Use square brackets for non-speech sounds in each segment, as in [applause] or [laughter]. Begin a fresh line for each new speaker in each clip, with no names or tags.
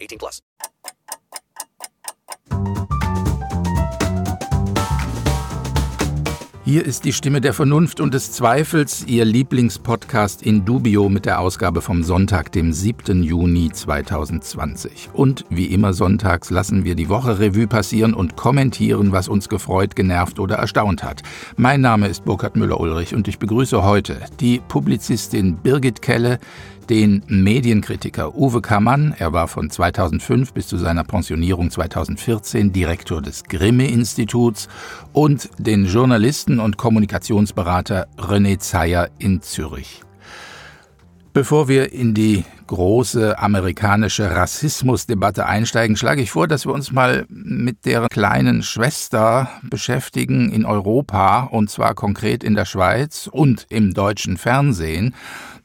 18 plus.
Hier ist die Stimme der Vernunft und des Zweifels, Ihr Lieblingspodcast in Dubio mit der Ausgabe vom Sonntag, dem 7. Juni 2020. Und wie immer sonntags lassen wir die Woche Revue passieren und kommentieren, was uns gefreut, genervt oder erstaunt hat. Mein Name ist Burkhard Müller-Ulrich und ich begrüße heute die Publizistin Birgit Kelle, den Medienkritiker Uwe Kammann. Er war von 2005 bis zu seiner Pensionierung 2014 Direktor des Grimme-Instituts und den Journalisten und Kommunikationsberater René Zeyer in Zürich. Bevor wir in die große amerikanische Rassismusdebatte einsteigen, schlage ich vor, dass wir uns mal mit der kleinen Schwester beschäftigen in Europa, und zwar konkret in der Schweiz und im deutschen Fernsehen.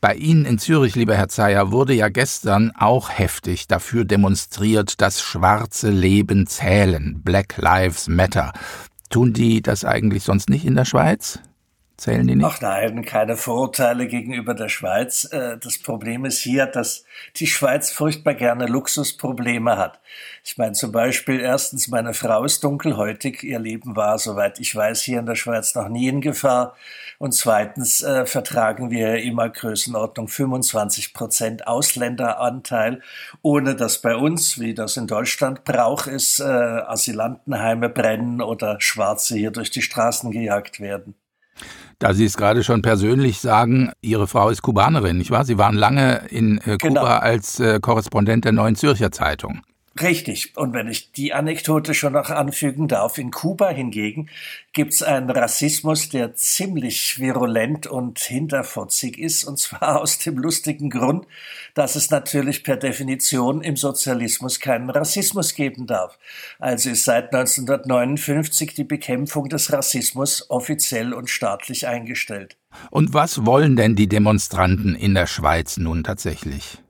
Bei Ihnen in Zürich, lieber Herr Zeyer, wurde ja gestern auch heftig dafür demonstriert, dass schwarze Leben zählen. Black Lives Matter. Tun die das eigentlich sonst nicht in der Schweiz? Zählen die nicht?
Ach nein, keine Vorurteile gegenüber der Schweiz. Äh, das Problem ist hier, dass die Schweiz furchtbar gerne Luxusprobleme hat. Ich meine zum Beispiel erstens, meine Frau ist dunkelhäutig. Ihr Leben war, soweit ich weiß, hier in der Schweiz noch nie in Gefahr. Und zweitens äh, vertragen wir immer Größenordnung 25 Prozent Ausländeranteil, ohne dass bei uns, wie das in Deutschland Brauch ist, äh, Asylantenheime brennen oder Schwarze hier durch die Straßen gejagt werden.
Da Sie es gerade schon persönlich sagen, Ihre Frau ist Kubanerin, nicht wahr? Sie waren lange in äh, Kuba genau. als äh, Korrespondent der Neuen Zürcher Zeitung.
Richtig. Und wenn ich die Anekdote schon noch anfügen darf, in Kuba hingegen gibt es einen Rassismus, der ziemlich virulent und hinterfotzig ist, und zwar [laughs] aus dem lustigen Grund, dass es natürlich per Definition im Sozialismus keinen Rassismus geben darf. Also ist seit 1959 die Bekämpfung des Rassismus offiziell und staatlich eingestellt.
Und was wollen denn die Demonstranten in der Schweiz nun tatsächlich?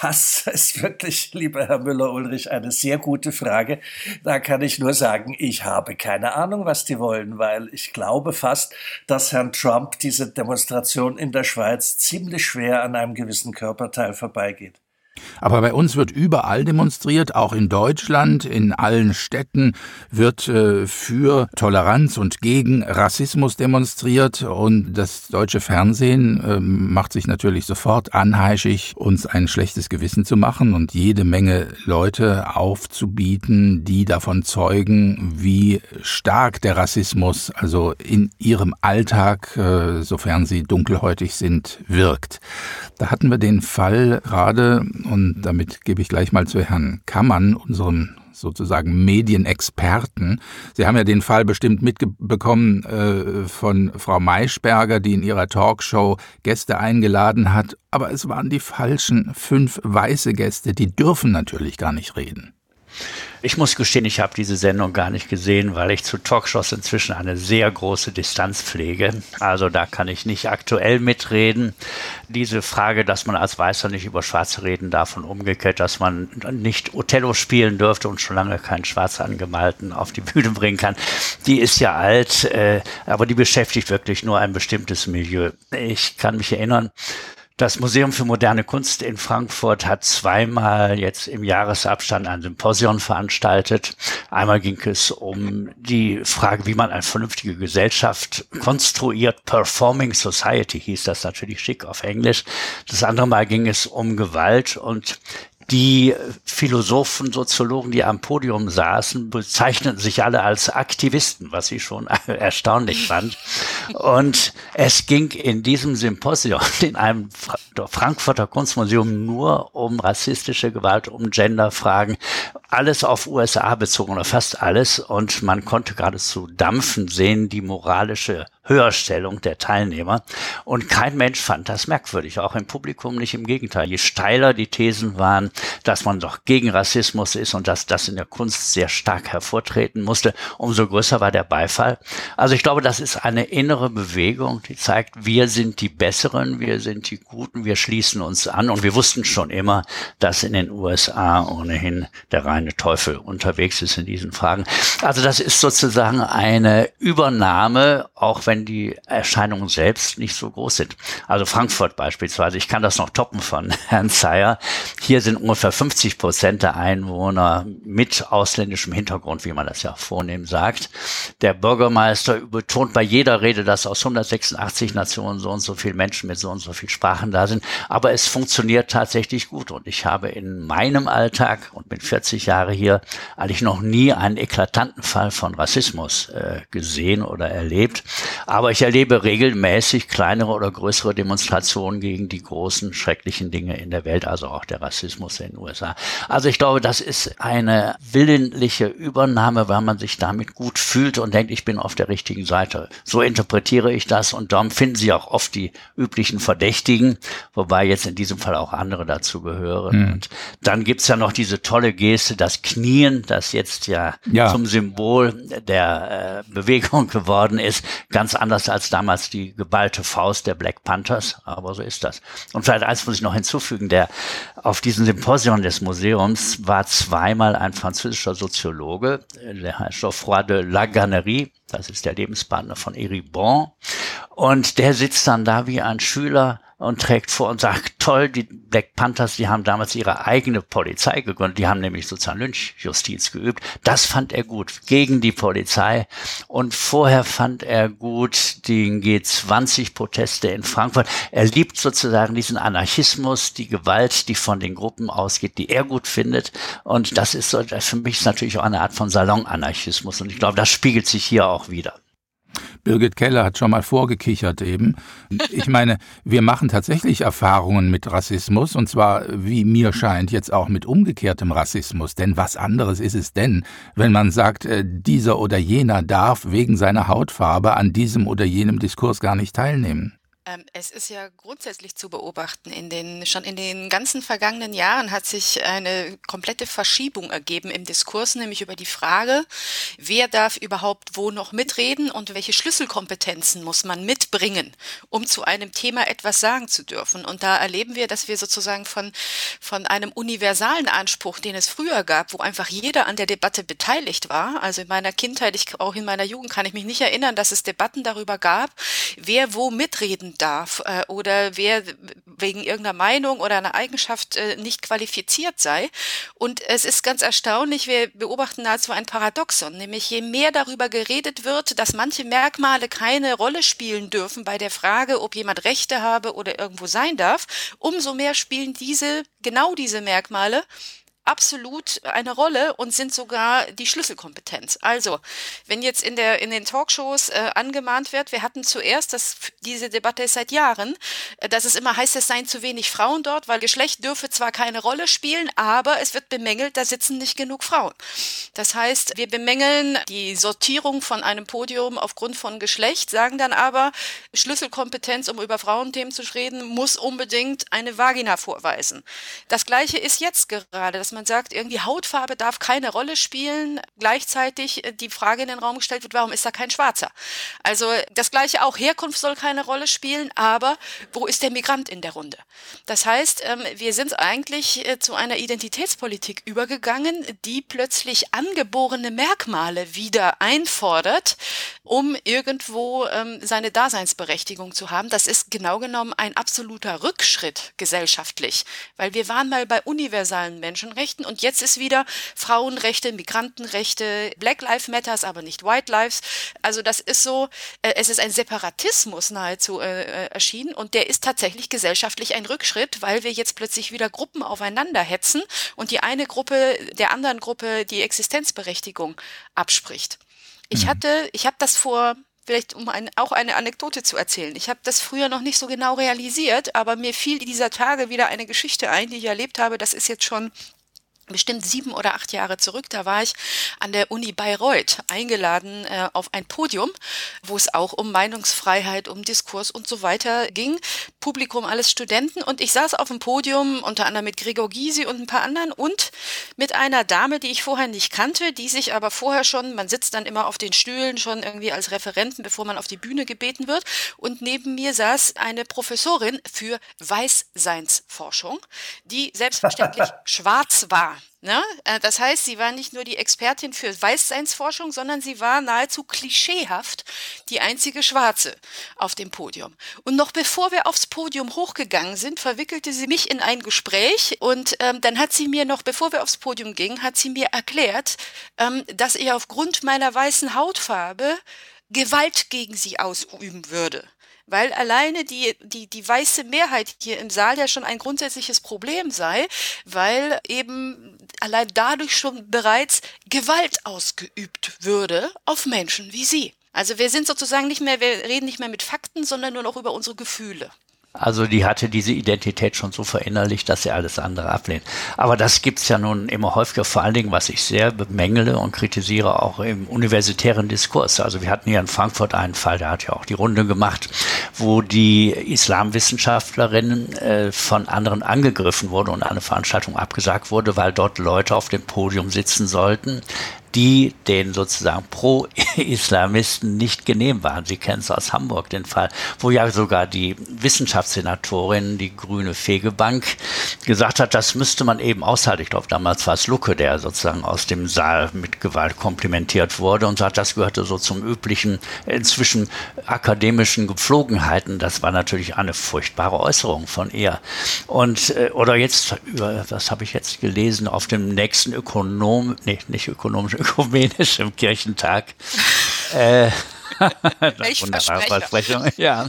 Das ist wirklich, lieber Herr Müller-Ulrich, eine sehr gute Frage. Da kann ich nur sagen, ich habe keine Ahnung, was die wollen, weil ich glaube fast, dass Herrn Trump diese Demonstration in der Schweiz ziemlich schwer an einem gewissen Körperteil vorbeigeht.
Aber bei uns wird überall demonstriert, auch in Deutschland, in allen Städten wird äh, für Toleranz und gegen Rassismus demonstriert und das deutsche Fernsehen äh, macht sich natürlich sofort anheischig, uns ein schlechtes Gewissen zu machen und jede Menge Leute aufzubieten, die davon zeugen, wie stark der Rassismus also in ihrem Alltag, äh, sofern sie dunkelhäutig sind, wirkt. Da hatten wir den Fall gerade und damit gebe ich gleich mal zu Herrn Kammann, unserem sozusagen Medienexperten. Sie haben ja den Fall bestimmt mitbekommen äh, von Frau Maischberger, die in ihrer Talkshow Gäste eingeladen hat. Aber es waren die falschen fünf weiße Gäste, die dürfen natürlich gar nicht reden.
Ich muss gestehen, ich habe diese Sendung gar nicht gesehen, weil ich zu Talkshows inzwischen eine sehr große Distanz pflege. Also da kann ich nicht aktuell mitreden. Diese Frage, dass man als Weißer nicht über Schwarze reden darf und umgekehrt, dass man nicht Othello spielen dürfte und schon lange keinen Schwarz angemalten auf die Bühne bringen kann, die ist ja alt, äh, aber die beschäftigt wirklich nur ein bestimmtes Milieu. Ich kann mich erinnern, das Museum für moderne Kunst in Frankfurt hat zweimal jetzt im Jahresabstand ein Symposion veranstaltet. Einmal ging es um die Frage, wie man eine vernünftige Gesellschaft konstruiert. Performing Society hieß das natürlich schick auf Englisch. Das andere Mal ging es um Gewalt und die Philosophen, Soziologen, die am Podium saßen, bezeichneten sich alle als Aktivisten, was ich schon [laughs] erstaunlich fand. Und es ging in diesem Symposium, [laughs] in einem Frankfurter Kunstmuseum, nur um rassistische Gewalt, um Genderfragen, alles auf USA bezogen oder fast alles. Und man konnte geradezu dampfen sehen, die moralische Höherstellung der Teilnehmer. Und kein Mensch fand das merkwürdig, auch im Publikum nicht im Gegenteil. Je steiler die Thesen waren, dass man doch gegen Rassismus ist und dass das in der Kunst sehr stark hervortreten musste, umso größer war der Beifall. Also ich glaube, das ist eine innere Bewegung, die zeigt, wir sind die Besseren, wir sind die Guten, wir schließen uns an. Und wir wussten schon immer, dass in den USA ohnehin der reine Teufel unterwegs ist in diesen Fragen. Also das ist sozusagen eine Übernahme, auch wenn die Erscheinungen selbst nicht so groß sind. Also Frankfurt beispielsweise, ich kann das noch toppen von [laughs] Herrn Zeyer. Hier sind ungefähr 50 Prozent der Einwohner mit ausländischem Hintergrund, wie man das ja vornehm sagt. Der Bürgermeister betont bei jeder Rede, dass aus 186 Nationen so und so viele Menschen mit so und so viel Sprachen da sind. Aber es funktioniert tatsächlich gut. Und ich habe in meinem Alltag und mit 40 Jahren hier eigentlich noch nie einen eklatanten Fall von Rassismus äh, gesehen oder erlebt. Aber ich erlebe regelmäßig kleinere oder größere Demonstrationen gegen die großen schrecklichen Dinge in der Welt, also auch der Rassismus in den USA. Also ich glaube, das ist eine willentliche Übernahme, weil man sich damit gut fühlt und denkt, ich bin auf der richtigen Seite. So interpretiere ich das und darum finden Sie auch oft die üblichen Verdächtigen, wobei jetzt in diesem Fall auch andere dazu gehören. Mhm. Und dann gibt's ja noch diese tolle Geste, das Knien, das jetzt ja, ja. zum Symbol der äh, Bewegung geworden ist, ganz anders als damals die geballte Faust der Black Panthers, aber so ist das. Und vielleicht eins muss ich noch hinzufügen, der auf diesem Symposion des Museums war zweimal ein französischer Soziologe, Geoffroy de Laganerie, das ist der Lebenspartner von Eric Bon, und der sitzt dann da wie ein Schüler und trägt vor und sagt, toll, die Black Panthers, die haben damals ihre eigene Polizei gegründet, die haben nämlich sozusagen Lynchjustiz geübt. Das fand er gut, gegen die Polizei. Und vorher fand er gut den G20-Proteste in Frankfurt. Er liebt sozusagen diesen Anarchismus, die Gewalt, die von den Gruppen ausgeht, die er gut findet. Und das ist so, für mich ist natürlich auch eine Art von Salonanarchismus. Und ich glaube, das spiegelt sich hier auch wieder.
Birgit Keller hat schon mal vorgekichert eben. Ich meine, wir machen tatsächlich Erfahrungen mit Rassismus und zwar, wie mir scheint, jetzt auch mit umgekehrtem Rassismus. Denn was anderes ist es denn, wenn man sagt, äh, dieser oder jener darf wegen seiner Hautfarbe an diesem oder jenem Diskurs gar nicht teilnehmen?
Ähm, es ist ja grundsätzlich zu beobachten. In den, schon in den ganzen vergangenen Jahren hat sich eine komplette Verschiebung ergeben im Diskurs, nämlich über die Frage, wer darf überhaupt wo noch mitreden und welche Schlüsselkompetenzen muss man mitbringen, um zu einem Thema etwas sagen zu dürfen. Und da erleben wir, dass wir sozusagen von, von einem universalen Anspruch, den es früher gab, wo einfach jeder an der Debatte beteiligt war. Also in meiner Kindheit, ich, auch in meiner Jugend kann ich mich nicht erinnern, dass es Debatten darüber gab, wer wo mitreden darf äh, oder wer wegen irgendeiner Meinung oder einer Eigenschaft äh, nicht qualifiziert sei. Und es ist ganz erstaunlich, wir beobachten nahezu ein Paradoxon, nämlich je mehr darüber geredet wird, dass manche Merkmale keine Rolle spielen dürfen bei der Frage, ob jemand Rechte habe oder irgendwo sein darf, umso mehr spielen diese, genau diese Merkmale absolut eine Rolle und sind sogar die Schlüsselkompetenz. Also, wenn jetzt in der in den Talkshows äh, angemahnt wird, wir hatten zuerst, dass diese Debatte ist seit Jahren, äh, dass es immer heißt, es seien zu wenig Frauen dort, weil Geschlecht dürfe zwar keine Rolle spielen, aber es wird bemängelt, da sitzen nicht genug Frauen. Das heißt, wir bemängeln die Sortierung von einem Podium aufgrund von Geschlecht, sagen dann aber, Schlüsselkompetenz, um über Frauenthemen zu reden, muss unbedingt eine Vagina vorweisen. Das gleiche ist jetzt gerade, dass man man sagt, irgendwie Hautfarbe darf keine Rolle spielen, gleichzeitig äh, die Frage in den Raum gestellt wird, warum ist da kein Schwarzer? Also das gleiche auch, Herkunft soll keine Rolle spielen, aber wo ist der Migrant in der Runde? Das heißt, ähm, wir sind eigentlich äh, zu einer Identitätspolitik übergegangen, die plötzlich angeborene Merkmale wieder einfordert, um irgendwo ähm, seine Daseinsberechtigung zu haben. Das ist genau genommen ein absoluter Rückschritt gesellschaftlich, weil wir waren mal bei universalen Menschenrechten Menschenrechten und jetzt ist wieder Frauenrechte, Migrantenrechte, Black Lives Matters, aber nicht White Lives. Also das ist so, äh, es ist ein Separatismus nahezu äh, äh, erschienen und der ist tatsächlich gesellschaftlich ein Rückschritt, weil wir jetzt plötzlich wieder Gruppen aufeinander hetzen und die eine Gruppe der anderen Gruppe die Existenzberechtigung abspricht. Ich mhm. hatte, ich habe das vor vielleicht um ein, auch eine Anekdote zu erzählen. Ich habe das früher noch nicht so genau realisiert, aber mir fiel dieser Tage wieder eine Geschichte ein, die ich erlebt habe. Das ist jetzt schon bestimmt sieben oder acht Jahre zurück, da war ich an der Uni Bayreuth eingeladen äh, auf ein Podium, wo es auch um Meinungsfreiheit, um Diskurs und so weiter ging. Publikum alles Studenten und ich saß auf dem Podium unter anderem mit Gregor Gysi und ein paar anderen und mit einer Dame, die ich vorher nicht kannte, die sich aber vorher schon, man sitzt dann immer auf den Stühlen schon irgendwie als Referenten, bevor man auf die Bühne gebeten wird und neben mir saß eine Professorin für Weißseinsforschung, die selbstverständlich [laughs] schwarz war. Ne? Äh, das heißt, sie war nicht nur die Expertin für Weißseinsforschung, sondern sie war nahezu klischeehaft die einzige Schwarze auf dem Podium. Und noch bevor wir aufs Podium hochgegangen sind, verwickelte sie mich in ein Gespräch und ähm, dann hat sie mir noch, bevor wir aufs Podium gingen, hat sie mir erklärt, ähm, dass ich aufgrund meiner weißen Hautfarbe Gewalt gegen sie ausüben würde weil alleine die, die, die weiße Mehrheit hier im Saal ja schon ein grundsätzliches Problem sei, weil eben allein dadurch schon bereits Gewalt ausgeübt würde auf Menschen wie Sie. Also wir sind sozusagen nicht mehr, wir reden nicht mehr mit Fakten, sondern nur noch über unsere Gefühle.
Also die hatte diese Identität schon so verinnerlicht, dass sie alles andere ablehnt. Aber das gibt's ja nun immer häufiger, vor allen Dingen, was ich sehr bemängele und kritisiere, auch im universitären Diskurs. Also wir hatten hier in Frankfurt einen Fall, der hat ja auch die Runde gemacht, wo die Islamwissenschaftlerin äh, von anderen angegriffen wurde und eine Veranstaltung abgesagt wurde, weil dort Leute auf dem Podium sitzen sollten, die den sozusagen Pro-Islamisten nicht genehm waren. Sie kennen es aus Hamburg, den Fall, wo ja sogar die Wissenschaftssenatorin, die grüne Fegebank, gesagt hat, das müsste man eben aushalten. Ich glaube, damals war es Lucke, der sozusagen aus dem Saal mit Gewalt komplimentiert wurde und sagt, das gehörte so zum üblichen, inzwischen akademischen Gepflogenheiten. Das war natürlich eine furchtbare Äußerung von ihr. Und, äh, oder jetzt, was habe ich jetzt gelesen, auf dem nächsten Ökonom, nee, nicht ökonomischen, ökumenischem Kirchentag. Äh, [laughs]
Welch Wunderbare Versprechung. [laughs]
Ja.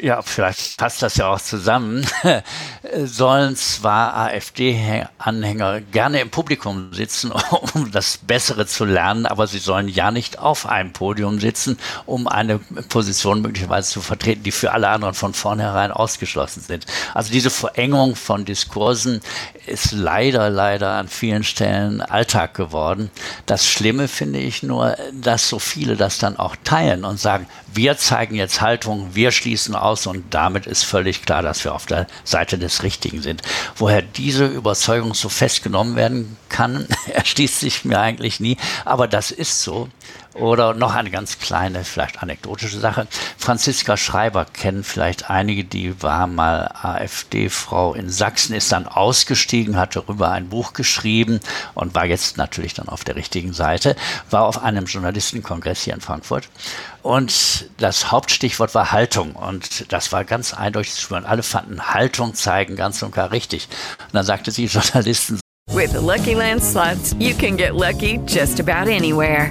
ja, vielleicht passt das ja auch zusammen. [laughs] Sollen zwar AfD-Anhänger gerne im Publikum sitzen, um das Bessere zu lernen, aber sie sollen ja nicht auf einem Podium sitzen, um eine Position möglicherweise zu vertreten, die für alle anderen von vornherein ausgeschlossen sind. Also diese Verengung von Diskursen ist leider, leider an vielen Stellen Alltag geworden. Das Schlimme finde ich nur, dass so viele das dann auch teilen und sagen, wir zeigen jetzt Haltung, wir schließen aus und damit ist völlig klar, dass wir auf der Seite des Richtigen sind. Woher diese Überzeugung so festgenommen werden kann, [laughs] erschließt sich mir eigentlich nie, aber das ist so. Oder noch eine ganz kleine, vielleicht anekdotische Sache. Franziska Schreiber kennen vielleicht einige, die war mal AfD-Frau in Sachsen, ist dann ausgestiegen, hat darüber ein Buch geschrieben und war jetzt natürlich dann auf der richtigen Seite, war auf einem Journalistenkongress hier in Frankfurt. Und das Hauptstichwort war Haltung. Und das war ganz eindeutig zu spüren. Alle fanden Haltung zeigen ganz und gar richtig. Und dann sagte sie [laughs] Journalisten.
With the Lucky Land slots, you can get lucky just about anywhere.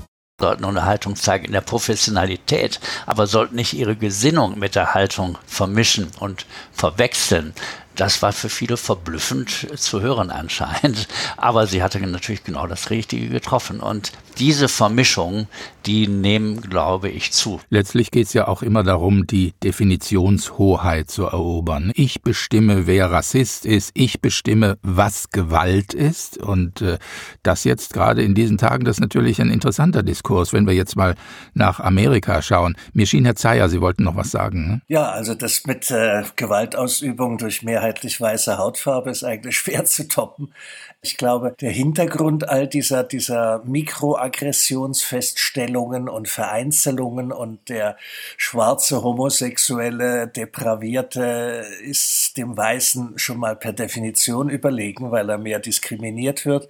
Sollten eine Haltung zeigen in der Professionalität, aber sollten nicht ihre Gesinnung mit der Haltung vermischen und verwechseln. Das war für viele verblüffend zu hören anscheinend. Aber sie hatte natürlich genau das Richtige getroffen. Und diese Vermischung, die nehmen, glaube ich, zu.
Letztlich geht es ja auch immer darum, die Definitionshoheit zu erobern. Ich bestimme, wer Rassist ist. Ich bestimme, was Gewalt ist. Und äh, das jetzt gerade in diesen Tagen, das ist natürlich ein interessanter Diskurs, wenn wir jetzt mal nach Amerika schauen. Mir schien, Herr Zeyer, Sie wollten noch was sagen. Ne?
Ja, also das mit äh, Gewaltausübung durch mehrheitlich weiße Hautfarbe ist eigentlich [laughs] schwer zu toppen. Ich glaube, der Hintergrund all dieser, dieser Mikroaggressionsfeststellungen und Vereinzelungen und der schwarze homosexuelle Depravierte ist dem Weißen schon mal per Definition überlegen, weil er mehr diskriminiert wird.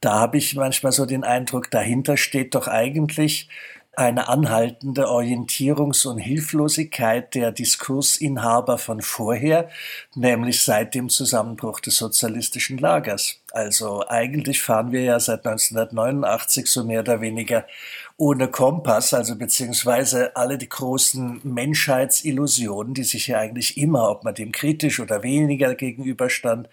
Da habe ich manchmal so den Eindruck, dahinter steht doch eigentlich eine anhaltende Orientierungs- und Hilflosigkeit der Diskursinhaber von vorher, nämlich seit dem Zusammenbruch des sozialistischen Lagers. Also eigentlich fahren wir ja seit 1989 so mehr oder weniger ohne Kompass, also beziehungsweise alle die großen Menschheitsillusionen, die sich ja eigentlich immer, ob man dem kritisch oder weniger gegenüberstand,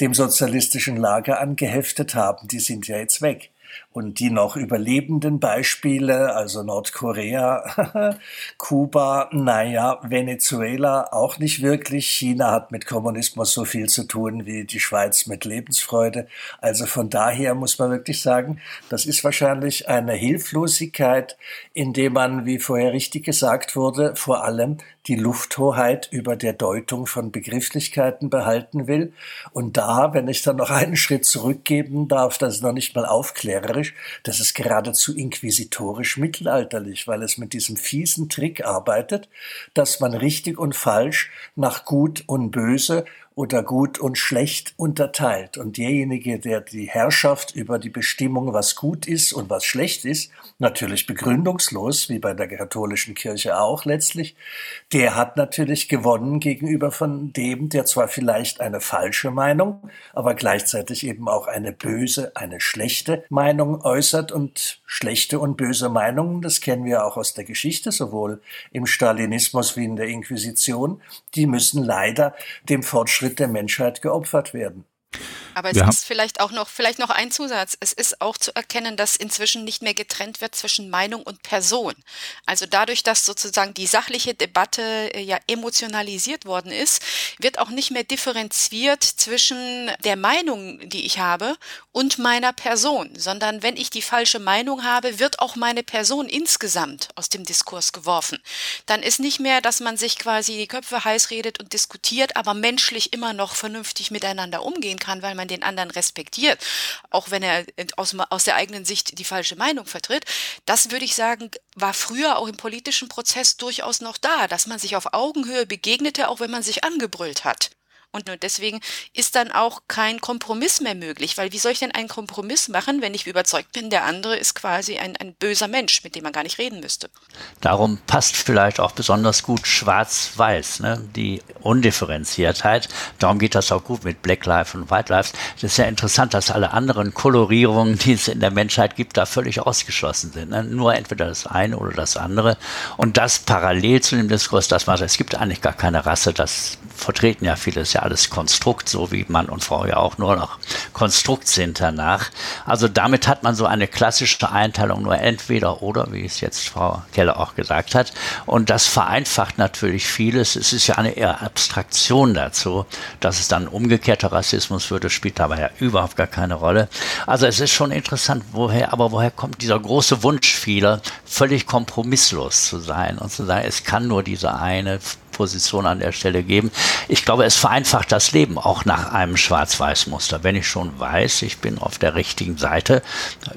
dem sozialistischen Lager angeheftet haben, die sind ja jetzt weg. Und die noch überlebenden Beispiele, also Nordkorea, [laughs] Kuba, naja, Venezuela auch nicht wirklich. China hat mit Kommunismus so viel zu tun wie die Schweiz mit Lebensfreude. Also von daher muss man wirklich sagen, das ist wahrscheinlich eine Hilflosigkeit, indem man, wie vorher richtig gesagt wurde, vor allem die Lufthoheit über der Deutung von Begrifflichkeiten behalten will. Und da, wenn ich dann noch einen Schritt zurückgeben darf, das ist noch nicht mal aufklärerisch, das ist geradezu inquisitorisch mittelalterlich, weil es mit diesem fiesen Trick arbeitet, dass man richtig und falsch nach gut und böse oder gut und schlecht unterteilt. Und derjenige, der die Herrschaft über die Bestimmung, was gut ist und was schlecht ist, natürlich begründungslos, wie bei der katholischen Kirche auch letztlich, der hat natürlich gewonnen gegenüber von dem, der zwar vielleicht eine falsche Meinung, aber gleichzeitig eben auch eine böse, eine schlechte Meinung äußert. Und schlechte und böse Meinungen, das kennen wir auch aus der Geschichte, sowohl im Stalinismus wie in der Inquisition, die müssen leider dem Fortschritt Schritt der Menschheit geopfert werden.
Aber es ja. ist vielleicht auch noch, vielleicht noch ein Zusatz. Es ist auch zu erkennen, dass inzwischen nicht mehr getrennt wird zwischen Meinung und Person. Also dadurch, dass sozusagen die sachliche Debatte äh, ja emotionalisiert worden ist, wird auch nicht mehr differenziert zwischen der Meinung, die ich habe und meiner Person, sondern wenn ich die falsche Meinung habe, wird auch meine Person insgesamt aus dem Diskurs geworfen. Dann ist nicht mehr, dass man sich quasi die Köpfe heiß redet und diskutiert, aber menschlich immer noch vernünftig miteinander umgehen kann, weil man den anderen respektiert, auch wenn er aus, aus der eigenen Sicht die falsche Meinung vertritt. Das würde ich sagen, war früher auch im politischen Prozess durchaus noch da, dass man sich auf Augenhöhe begegnete, auch wenn man sich angebrüllt hat. Und nur deswegen ist dann auch kein Kompromiss mehr möglich, weil wie soll ich denn einen Kompromiss machen, wenn ich überzeugt bin, der andere ist quasi ein, ein böser Mensch, mit dem man gar nicht reden müsste.
Darum passt vielleicht auch besonders gut Schwarz-Weiß, ne? die Undifferenziertheit. Darum geht das auch gut mit Black Life und White Lives. Das ist ja interessant, dass alle anderen Kolorierungen, die es in der Menschheit gibt, da völlig ausgeschlossen sind. Ne? Nur entweder das eine oder das andere. Und das parallel zu dem Diskurs, das macht, es gibt eigentlich gar keine Rasse, das vertreten ja viele, ist ja alles Konstrukt, so wie Mann und Frau ja auch nur noch Konstrukt sind danach. Also damit hat man so eine klassische Einteilung nur entweder oder, wie es jetzt Frau Keller auch gesagt hat. Und das vereinfacht natürlich vieles. Es ist ja eine eher Abstraktion dazu, dass es dann umgekehrter Rassismus würde, spielt dabei ja überhaupt gar keine Rolle. Also es ist schon interessant, woher, aber woher kommt dieser große Wunsch vieler, völlig kompromisslos zu sein und zu sagen, es kann nur diese eine Position an der Stelle geben. Ich glaube, es vereinfacht das Leben auch nach einem Schwarz-Weiß-Muster. Wenn ich schon weiß, ich bin auf der richtigen Seite,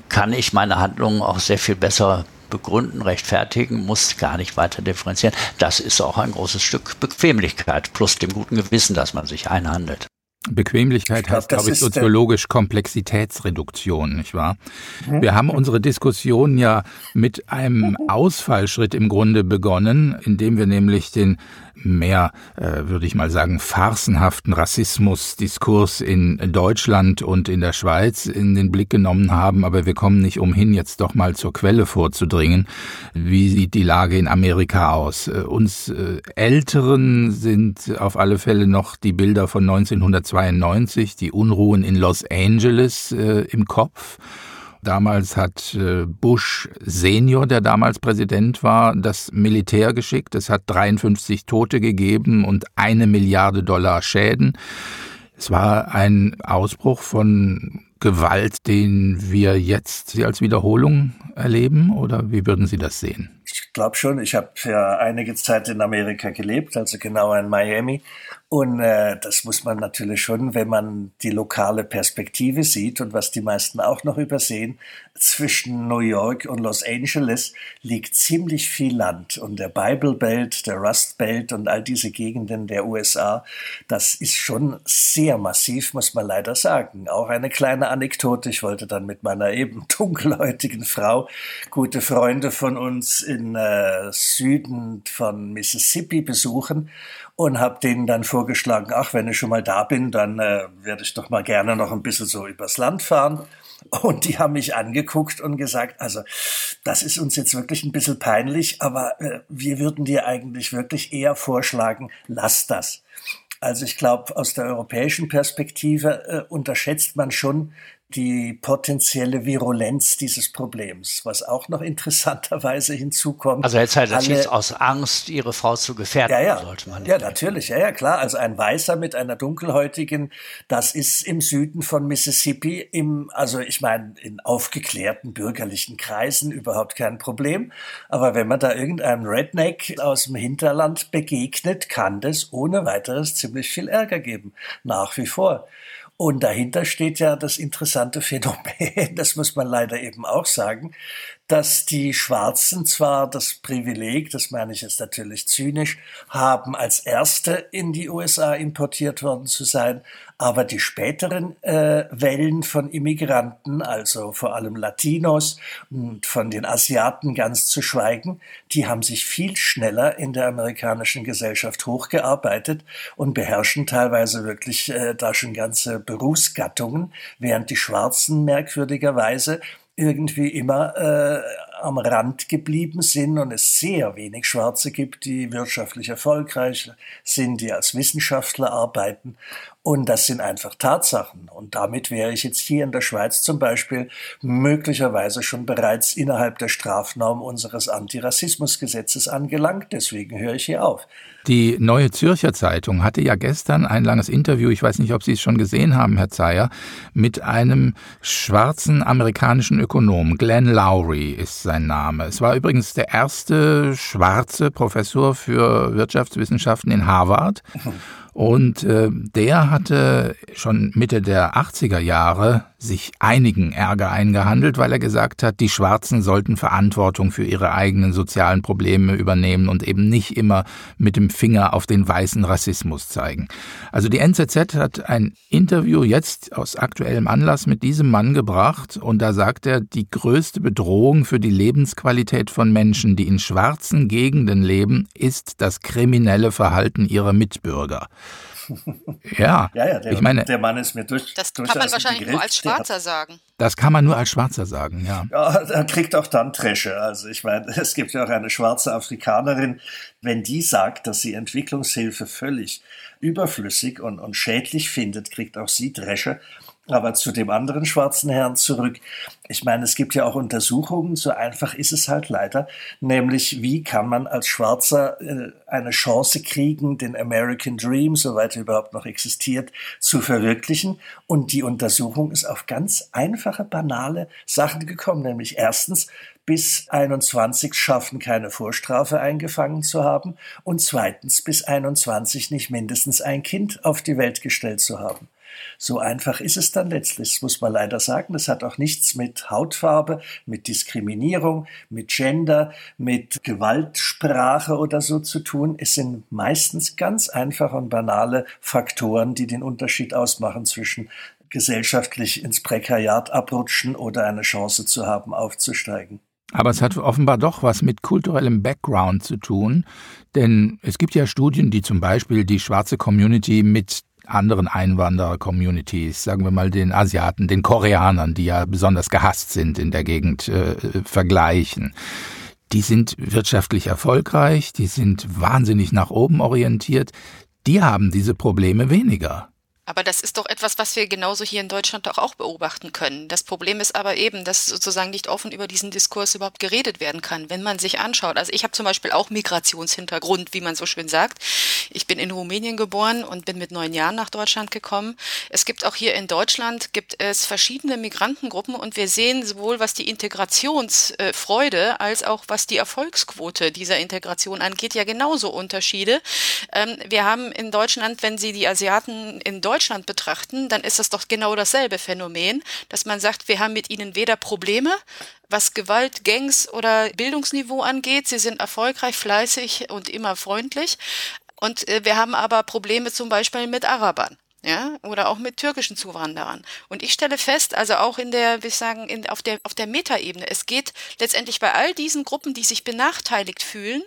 kann ich meine Handlungen auch sehr viel besser begründen, rechtfertigen, muss gar nicht weiter differenzieren. Das ist auch ein großes Stück Bequemlichkeit plus dem guten Gewissen, dass man sich einhandelt.
Bequemlichkeit heißt, glaube ich, soziologisch Komplexitätsreduktion, nicht wahr? Mhm. Wir haben unsere Diskussion ja mit einem [laughs] Ausfallschritt im Grunde begonnen, indem wir nämlich den mehr, äh, würde ich mal sagen, farcenhaften Rassismusdiskurs in Deutschland und in der Schweiz in den Blick genommen haben. Aber wir kommen nicht umhin, jetzt doch mal zur Quelle vorzudringen. Wie sieht die Lage in Amerika aus? Äh, uns äh, Älteren sind auf alle Fälle noch die Bilder von 1992, die Unruhen in Los Angeles äh, im Kopf. Damals hat äh, Bush Senior, der damals Präsident war, das Militär geschickt. Es hat 53 Tote gegeben und eine Milliarde Dollar Schäden. Es war ein Ausbruch von Gewalt, den wir jetzt als Wiederholung erleben? Oder wie würden Sie das sehen?
Ich glaube schon. Ich habe ja einige Zeit in Amerika gelebt, also genau in Miami. Und äh, das muss man natürlich schon, wenn man die lokale Perspektive sieht und was die meisten auch noch übersehen, zwischen New York und Los Angeles liegt ziemlich viel Land. Und der Bible Belt, der Rust Belt und all diese Gegenden der USA, das ist schon sehr massiv, muss man leider sagen. Auch eine kleine Anekdote. Ich wollte dann mit meiner eben [laughs] dunkelhäutigen Frau gute Freunde von uns in äh, Süden von Mississippi besuchen und habe denen dann vorgeschlagen, ach, wenn ich schon mal da bin, dann äh, werde ich doch mal gerne noch ein bisschen so übers Land fahren. Und die haben mich angeguckt und gesagt, also das ist uns jetzt wirklich ein bisschen peinlich, aber äh, wir würden dir eigentlich wirklich eher vorschlagen, lass das. Also ich glaube, aus der europäischen Perspektive äh, unterschätzt man schon, die potenzielle Virulenz dieses Problems, was auch noch [laughs] interessanterweise hinzukommt.
Also jetzt halt das hieß aus Angst, ihre Frau zu gefährden,
ja, ja.
sollte man.
Ja, natürlich, ja, ja, klar. Also ein Weißer mit einer dunkelhäutigen, das ist im Süden von Mississippi, im, also ich meine, in aufgeklärten bürgerlichen Kreisen überhaupt kein Problem. Aber wenn man da irgendeinem Redneck aus dem Hinterland begegnet, kann das ohne weiteres ziemlich viel Ärger geben. Nach wie vor. Und dahinter steht ja das interessante Phänomen, [laughs] das muss man leider eben auch sagen, dass die Schwarzen zwar das Privileg, das meine ich jetzt natürlich zynisch, haben, als Erste in die USA importiert worden zu sein, aber die späteren äh, Wellen von Immigranten, also vor allem Latinos und von den Asiaten ganz zu schweigen, die haben sich viel schneller in der amerikanischen Gesellschaft hochgearbeitet und beherrschen teilweise wirklich äh, da schon ganze Berufsgattungen, während die Schwarzen merkwürdigerweise irgendwie immer äh, am Rand geblieben sind und es sehr wenig Schwarze gibt, die wirtschaftlich erfolgreich sind, die als Wissenschaftler arbeiten. Und das sind einfach Tatsachen. Und damit wäre ich jetzt hier in der Schweiz zum Beispiel möglicherweise schon bereits innerhalb der Strafnorm unseres Antirassismusgesetzes angelangt. Deswegen höre ich hier auf.
Die Neue Zürcher Zeitung hatte ja gestern ein langes Interview, ich weiß nicht, ob Sie es schon gesehen haben, Herr Zeyer, mit einem schwarzen amerikanischen Ökonom. Glenn Lowry ist sein Name. Es war übrigens der erste schwarze Professor für Wirtschaftswissenschaften in Harvard. Und äh, der hatte schon Mitte der 80er Jahre sich einigen Ärger eingehandelt, weil er gesagt hat, die Schwarzen sollten Verantwortung für ihre eigenen sozialen Probleme übernehmen und eben nicht immer mit dem Finger auf den weißen Rassismus zeigen. Also die NZZ hat ein Interview jetzt aus aktuellem Anlass mit diesem Mann gebracht und da sagt er, die größte Bedrohung für die Lebensqualität von Menschen, die in schwarzen Gegenden leben, ist das kriminelle Verhalten ihrer Mitbürger. Ja,
ja, ja der,
ich meine,
der Mann ist mir durch.
Das kann man wahrscheinlich nur als Schwarzer sagen.
Das kann man nur als Schwarzer sagen, ja.
Ja, er kriegt auch dann Tresche. Also ich meine, [laughs] es gibt ja auch eine schwarze Afrikanerin, wenn die sagt, dass sie Entwicklungshilfe völlig überflüssig und, und schädlich findet, kriegt auch sie Dresche. Aber zu dem anderen schwarzen Herrn zurück. Ich meine, es gibt ja auch Untersuchungen, so einfach ist es halt leider, nämlich wie kann man als Schwarzer äh, eine Chance kriegen, den American Dream, soweit er überhaupt noch existiert, zu verwirklichen. Und die Untersuchung ist auf ganz einfache, banale Sachen gekommen, nämlich erstens, bis 21 schaffen, keine Vorstrafe eingefangen zu haben und zweitens bis 21 nicht mindestens ein Kind auf die Welt gestellt zu haben. So einfach ist es dann letztlich, muss man leider sagen. Das hat auch nichts mit Hautfarbe, mit Diskriminierung, mit Gender, mit Gewaltsprache oder so zu tun. Es sind meistens ganz einfache und banale Faktoren, die den Unterschied ausmachen zwischen gesellschaftlich ins Prekariat abrutschen oder eine Chance zu haben, aufzusteigen.
Aber es hat offenbar doch was mit kulturellem Background zu tun, denn es gibt ja Studien, die zum Beispiel die schwarze Community mit anderen Einwanderer-Communities, sagen wir mal den Asiaten, den Koreanern, die ja besonders gehasst sind in der Gegend, äh, vergleichen. Die sind wirtschaftlich erfolgreich, die sind wahnsinnig nach oben orientiert, die haben diese Probleme weniger.
Aber das ist doch etwas, was wir genauso hier in Deutschland doch auch beobachten können. Das Problem ist aber eben, dass sozusagen nicht offen über diesen Diskurs überhaupt geredet werden kann. Wenn man sich anschaut, also ich habe zum Beispiel auch Migrationshintergrund, wie man so schön sagt. Ich bin in Rumänien geboren und bin mit neun Jahren nach Deutschland gekommen. Es gibt auch hier in Deutschland gibt es verschiedene Migrantengruppen und wir sehen sowohl was die Integrationsfreude als auch was die Erfolgsquote dieser Integration angeht, ja genauso Unterschiede. Ähm, wir haben in Deutschland, wenn Sie die Asiaten in Deutschland betrachten, dann ist das doch genau dasselbe Phänomen, dass man sagt, wir haben mit ihnen weder Probleme, was Gewalt, Gangs oder Bildungsniveau angeht. Sie sind erfolgreich, fleißig und immer freundlich. Und äh, wir haben aber Probleme zum Beispiel mit Arabern ja, oder auch mit türkischen Zuwanderern. Und ich stelle fest, also auch in der, wie ich sagen, in, auf der, auf der Metaebene, es geht letztendlich bei all diesen Gruppen, die sich benachteiligt fühlen,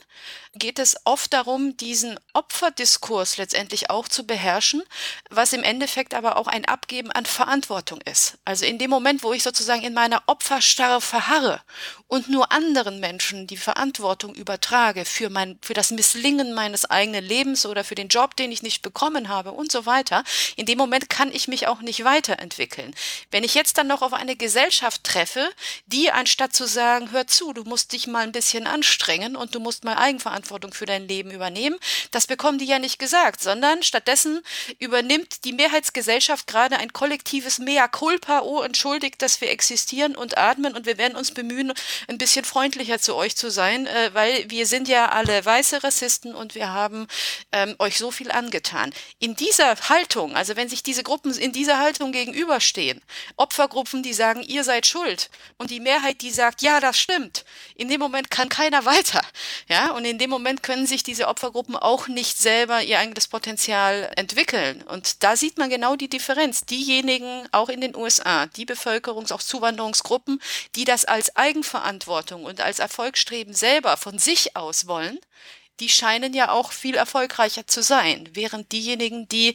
geht es oft darum, diesen Opferdiskurs letztendlich auch zu beherrschen, was im Endeffekt aber auch ein Abgeben an Verantwortung ist. Also in dem Moment, wo ich sozusagen in meiner Opferstarre verharre und nur anderen Menschen die Verantwortung übertrage für mein, für das Misslingen meines eigenen Lebens oder für den Job, den ich nicht bekommen habe und so weiter, in dem Moment kann ich mich auch nicht weiterentwickeln. Wenn ich jetzt dann noch auf eine Gesellschaft treffe, die anstatt zu sagen, hör zu, du musst dich mal ein bisschen anstrengen und du musst mal Eigenverantwortung für dein Leben übernehmen, das bekommen die ja nicht gesagt, sondern stattdessen übernimmt die Mehrheitsgesellschaft gerade ein kollektives Mea culpa, oh, entschuldigt, dass wir existieren und atmen und wir werden uns bemühen, ein bisschen freundlicher zu euch zu sein, äh, weil wir sind ja alle weiße Rassisten und wir haben ähm, euch so viel angetan. In dieser Also wenn sich diese Gruppen in dieser Haltung gegenüberstehen, Opfergruppen, die sagen, ihr seid schuld, und die Mehrheit, die sagt, ja, das stimmt, in dem Moment kann keiner weiter. Ja, und in dem Moment können sich diese Opfergruppen auch nicht selber ihr eigenes Potenzial entwickeln. Und da sieht man genau die Differenz. Diejenigen, auch in den USA, die Bevölkerungs-, auch Zuwanderungsgruppen, die das als Eigenverantwortung und als Erfolgsstreben selber von sich aus wollen, die scheinen ja auch viel erfolgreicher zu sein, während diejenigen, die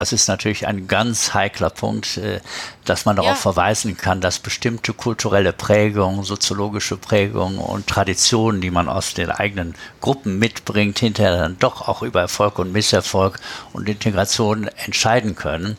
Das ist natürlich ein ganz heikler Punkt, äh, dass man darauf ja. verweisen kann, dass bestimmte kulturelle Prägungen, soziologische Prägungen und Traditionen, die man aus den eigenen Gruppen mitbringt, hinterher dann doch auch über Erfolg und Misserfolg und Integration entscheiden können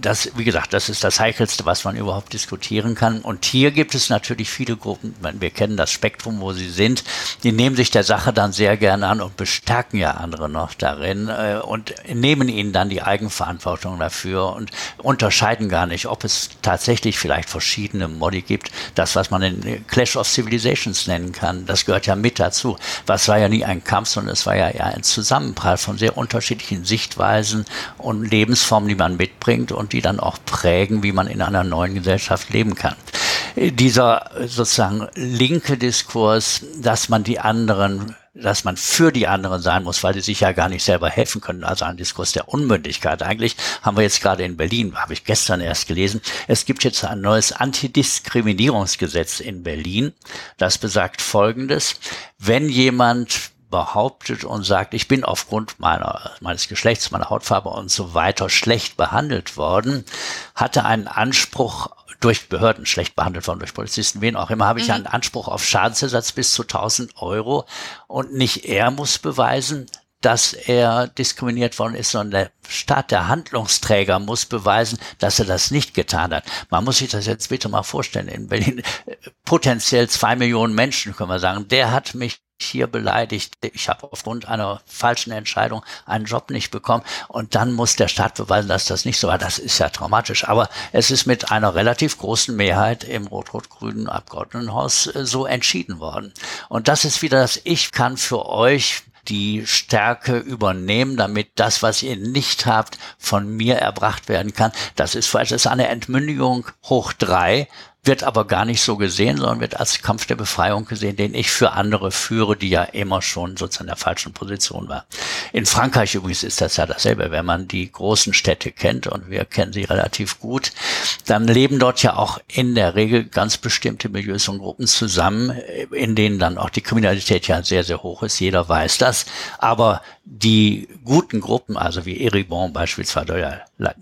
das, wie gesagt, das ist das Heikelste, was man überhaupt diskutieren kann. Und hier gibt es natürlich viele Gruppen, wir kennen das Spektrum, wo sie sind, die nehmen sich der Sache dann sehr gerne an und bestärken ja andere noch darin äh, und nehmen ihnen dann die Eigenverantwortung dafür und unterscheiden gar nicht, ob es tatsächlich vielleicht verschiedene Modi gibt. Das, was man den Clash of Civilizations nennen kann, das gehört ja mit dazu. Was war ja nie ein Kampf, sondern es war ja eher ein Zusammenprall von sehr unterschiedlichen Sichtweisen und Lebensformen, die man mitbringt und die dann auch prägen, wie man in einer neuen Gesellschaft leben kann. Dieser sozusagen linke Diskurs, dass man die anderen dass man für die anderen sein muss, weil die sich ja gar nicht selber helfen können. Also ein Diskurs der Unmündigkeit. Eigentlich haben wir jetzt gerade in Berlin, habe ich gestern erst gelesen, es gibt jetzt ein neues Antidiskriminierungsgesetz in Berlin. Das besagt Folgendes. Wenn jemand behauptet und sagt, ich bin aufgrund meiner, meines Geschlechts, meiner Hautfarbe und so weiter schlecht behandelt worden, hatte einen Anspruch durch Behörden schlecht behandelt worden, durch Polizisten, wen auch immer, habe ich mhm. einen Anspruch auf Schadensersatz bis zu 1000 Euro und nicht er muss beweisen, dass er diskriminiert worden ist, sondern der Staat, der Handlungsträger muss beweisen, dass er das nicht getan hat. Man muss sich das jetzt bitte mal vorstellen. In Berlin äh, potenziell zwei Millionen Menschen, können wir sagen, der hat mich hier beleidigt, ich habe aufgrund einer falschen Entscheidung einen Job nicht bekommen und dann muss der Staat beweisen, dass das nicht so war. Das ist ja traumatisch. Aber es ist mit einer relativ großen Mehrheit im rot-rot-grünen Abgeordnetenhaus äh, so entschieden worden. Und das ist wieder das Ich kann für euch die Stärke übernehmen, damit das, was ihr nicht habt, von mir erbracht werden kann. Das ist. Das ist eine Entmündigung hoch drei wird aber gar nicht so gesehen, sondern wird als Kampf der Befreiung gesehen, den ich für andere führe, die ja immer schon sozusagen in der falschen Position war. In Frankreich übrigens ist das ja dasselbe. Wenn man die großen Städte kennt, und wir kennen sie relativ gut, dann leben dort ja auch in der Regel ganz bestimmte Milieus und Gruppen zusammen, in denen dann auch die Kriminalität ja sehr, sehr hoch ist. Jeder weiß das. Aber die guten Gruppen, also wie Eribon beispielsweise, oder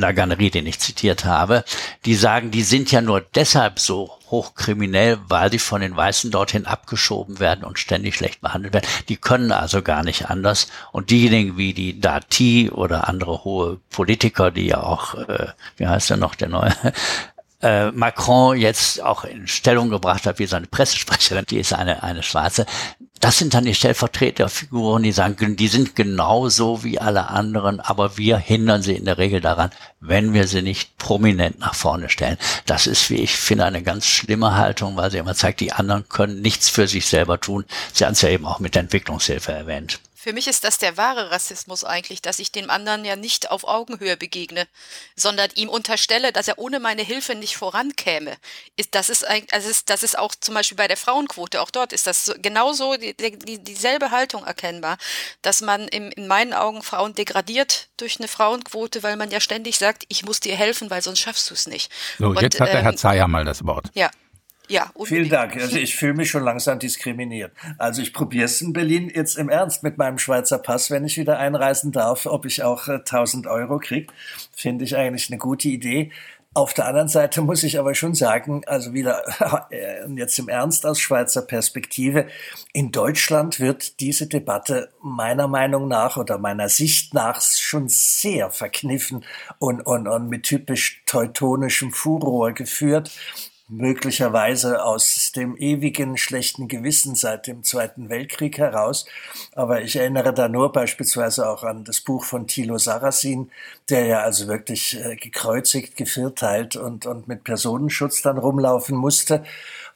Laganerie, den ich zitiert habe, die sagen, die sind ja nur deshalb so hochkriminell, weil die von den Weißen dorthin abgeschoben werden und ständig schlecht behandelt werden. Die können also gar nicht anders. Und diejenigen wie die Dati oder andere hohe Politiker, die ja auch, äh, wie heißt er noch, der neue, äh, Macron jetzt auch in Stellung gebracht hat, wie seine Pressesprecherin, die ist eine, eine Schwarze, das sind dann die Stellvertreterfiguren, die sagen, die sind genauso wie alle anderen, aber wir hindern sie in der Regel daran, wenn wir sie nicht prominent nach vorne stellen. Das ist, wie ich finde, eine ganz schlimme Haltung, weil sie immer zeigt, die anderen können nichts für sich selber tun. Sie haben es ja eben auch mit der Entwicklungshilfe erwähnt.
Für mich ist das der wahre Rassismus eigentlich, dass ich dem anderen ja nicht auf Augenhöhe begegne, sondern ihm unterstelle, dass er ohne meine Hilfe nicht vorankäme. Das ist, also das ist auch zum Beispiel bei der Frauenquote, auch dort ist das genauso die, die, dieselbe Haltung erkennbar, dass man im, in meinen Augen Frauen degradiert durch eine Frauenquote, weil man ja ständig sagt, ich muss dir helfen, weil sonst schaffst du es nicht.
So, Und, jetzt hat der ähm, Herr Zeyer mal das Wort.
Ja,
ja, Vielen Dank. Also ich fühle mich schon langsam diskriminiert. Also ich probiere es in Berlin jetzt im Ernst mit meinem Schweizer Pass, wenn ich wieder einreisen darf, ob ich auch äh, 1000 Euro kriege. Finde ich eigentlich eine gute Idee. Auf der anderen Seite muss ich aber schon sagen, also wieder [laughs] äh, jetzt im Ernst aus Schweizer Perspektive, in Deutschland wird diese Debatte meiner Meinung nach oder meiner Sicht nach schon sehr verkniffen und, und, und mit typisch teutonischem Furor geführt möglicherweise aus dem ewigen schlechten Gewissen seit dem Zweiten Weltkrieg heraus. Aber ich erinnere da nur beispielsweise auch an das Buch von Thilo Sarrazin, der ja also wirklich äh, gekreuzigt, gevierteilt und, und mit Personenschutz dann rumlaufen musste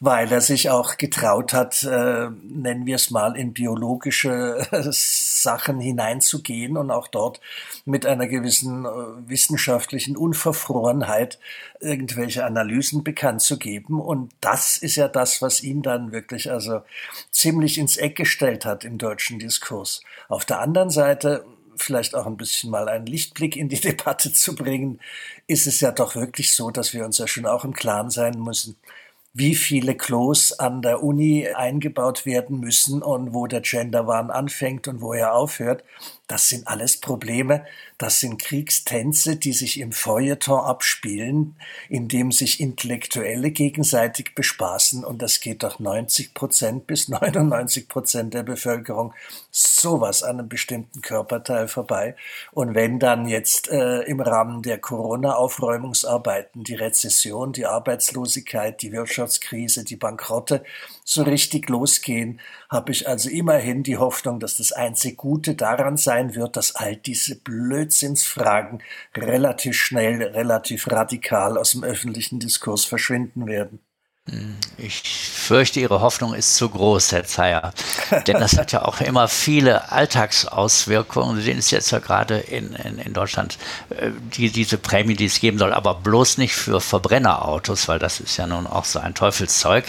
weil er sich auch getraut hat, äh, nennen wir es mal, in biologische Sachen hineinzugehen und auch dort mit einer gewissen äh, wissenschaftlichen Unverfrorenheit irgendwelche Analysen bekannt zu geben. Und das ist ja das, was ihn dann wirklich also ziemlich ins Eck gestellt hat im deutschen Diskurs. Auf der anderen Seite vielleicht auch ein bisschen mal einen Lichtblick in die [laughs] Debatte zu bringen, ist es ja doch wirklich so, dass wir uns ja schon auch im Klaren sein müssen, wie viele Klos an der Uni eingebaut werden müssen und wo der Genderwahn anfängt und wo er aufhört. Das sind alles Probleme, das sind Kriegstänze, die sich im Feuilleton abspielen, in dem sich Intellektuelle gegenseitig bespaßen und das geht doch 90 Prozent bis 99 Prozent der Bevölkerung sowas an einem bestimmten Körperteil vorbei. Und wenn dann jetzt äh, im Rahmen der Corona-Aufräumungsarbeiten die Rezession, die Arbeitslosigkeit, die Wirtschaftskrise, die Bankrotte so richtig losgehen, habe ich also immerhin die Hoffnung, dass das einzig Gute daran sein wird, dass all diese Blödsinnsfragen relativ schnell, relativ radikal aus dem öffentlichen Diskurs verschwinden werden.
Ich fürchte, Ihre Hoffnung ist zu groß, Herr Zeyer. Denn das hat ja auch immer viele Alltagsauswirkungen. Sie sehen es jetzt ja gerade in, in, in Deutschland, äh, die, diese Prämie, die es geben soll, aber bloß nicht für Verbrennerautos, weil das ist ja nun auch so ein Teufelszeug.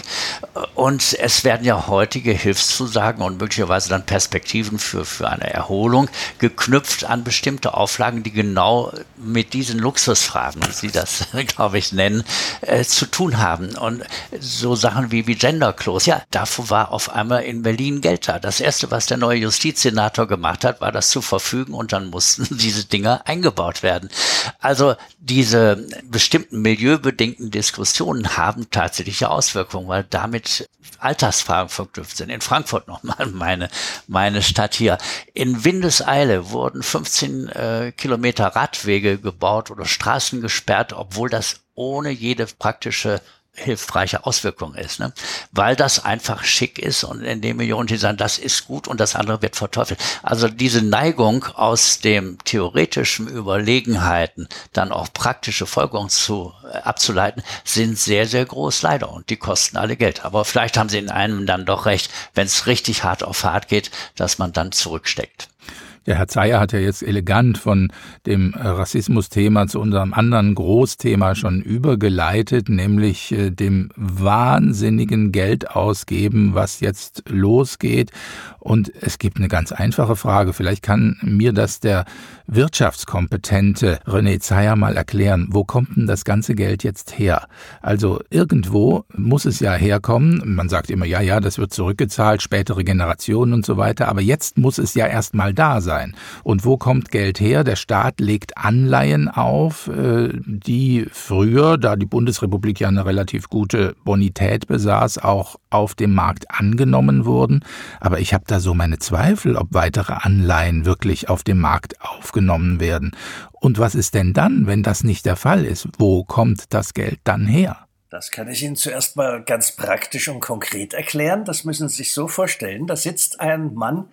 Und es werden ja heutige Hilfszusagen und möglicherweise dann Perspektiven für, für eine Erholung geknüpft an bestimmte Auflagen, die genau mit diesen Luxusfragen, wie Sie das, [laughs] glaube ich, nennen, äh, zu tun haben. Und so Sachen wie, wie Genderklos. Ja, dafür war auf einmal in Berlin Geld da. Das erste, was der neue Justizsenator gemacht hat, war das zu verfügen und dann mussten [laughs] diese Dinger eingebaut werden. Also diese bestimmten milieubedingten Diskussionen haben tatsächliche Auswirkungen, weil damit Altersfragen verknüpft sind. In Frankfurt nochmal [laughs] meine, meine Stadt hier. In Windeseile wurden 15 äh, Kilometer Radwege gebaut oder Straßen gesperrt, obwohl das ohne jede praktische hilfreiche Auswirkung ist, ne? weil das einfach schick ist und in dem Millionen, die sagen, das ist gut und das andere wird verteufelt. Also diese Neigung aus dem theoretischen Überlegenheiten dann auch praktische Folgerungen zu, äh, abzuleiten, sind sehr, sehr groß leider und die kosten alle Geld. Aber vielleicht haben sie in einem dann doch recht, wenn es richtig hart auf hart geht, dass man dann zurücksteckt.
Der Herr Zeyer hat ja jetzt elegant von dem äh, Rassismus-Thema zu unserem anderen Großthema schon übergeleitet, nämlich äh, dem wahnsinnigen Geldausgeben, was jetzt losgeht. Und es gibt eine ganz einfache Frage. Vielleicht kann mir das der wirtschaftskompetente René Zeyer mal erklären. Wo kommt denn das ganze Geld jetzt her? Also irgendwo muss es ja herkommen. Man sagt immer, ja, ja, das wird zurückgezahlt, spätere Generationen und so weiter. Aber jetzt muss es ja erst mal da sein. Und wo kommt Geld her? Der Staat legt Anleihen auf, äh, die früher, da die Bundesrepublik ja eine relativ gute Bonität besaß, auch auf dem Markt angenommen wurden. Aber ich habe da so meine Zweifel, ob weitere Anleihen wirklich auf dem Markt aufgenommen werden. Und was ist denn dann, wenn das nicht der Fall ist? Wo kommt das Geld dann her?
Das kann ich Ihnen zuerst mal ganz praktisch und konkret erklären. Das müssen Sie sich so vorstellen. Da sitzt ein Mann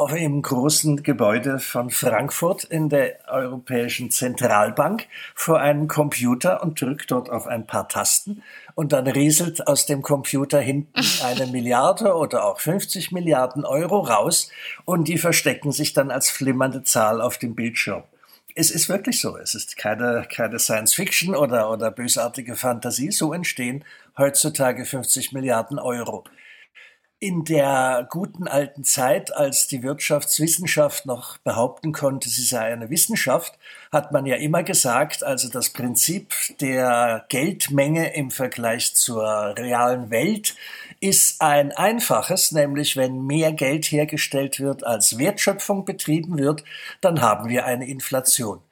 auf einem großen Gebäude von Frankfurt in der Europäischen Zentralbank vor einem Computer und drückt dort auf ein paar Tasten und dann rieselt aus dem Computer hinten [laughs] eine Milliarde oder auch 50 Milliarden Euro raus und die verstecken sich dann als flimmernde Zahl auf dem Bildschirm. Es ist wirklich so. Es ist keine, keine Science Fiction oder, oder bösartige Fantasie. So entstehen heutzutage 50 Milliarden Euro in der guten alten Zeit, als die Wirtschaftswissenschaft noch behaupten konnte, sie sei eine Wissenschaft, hat man ja immer gesagt, also das Prinzip der Geldmenge im Vergleich zur realen Welt ist ein einfaches, nämlich wenn mehr Geld hergestellt wird, als Wertschöpfung betrieben wird, dann haben wir eine Inflation.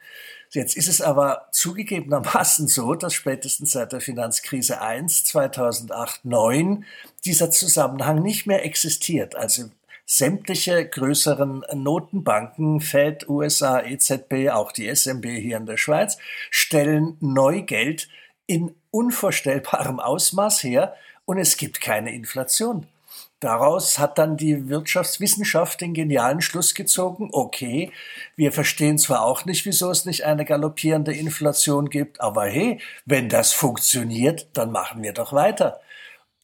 Jetzt ist es aber zugegebenermaßen so, dass spätestens seit der Finanzkrise 1 2008 9 dieser Zusammenhang nicht mehr existiert. Also sämtliche größeren Notenbanken, Fed, USA, EZB, auch die SMB hier in der Schweiz, stellen Neugeld in unvorstellbarem Ausmaß her und es gibt keine Inflation. Daraus hat dann die Wirtschaftswissenschaft den genialen Schluss gezogen, okay, wir verstehen zwar auch nicht, wieso es nicht eine galoppierende Inflation gibt, aber hey, wenn das funktioniert, dann machen wir doch weiter.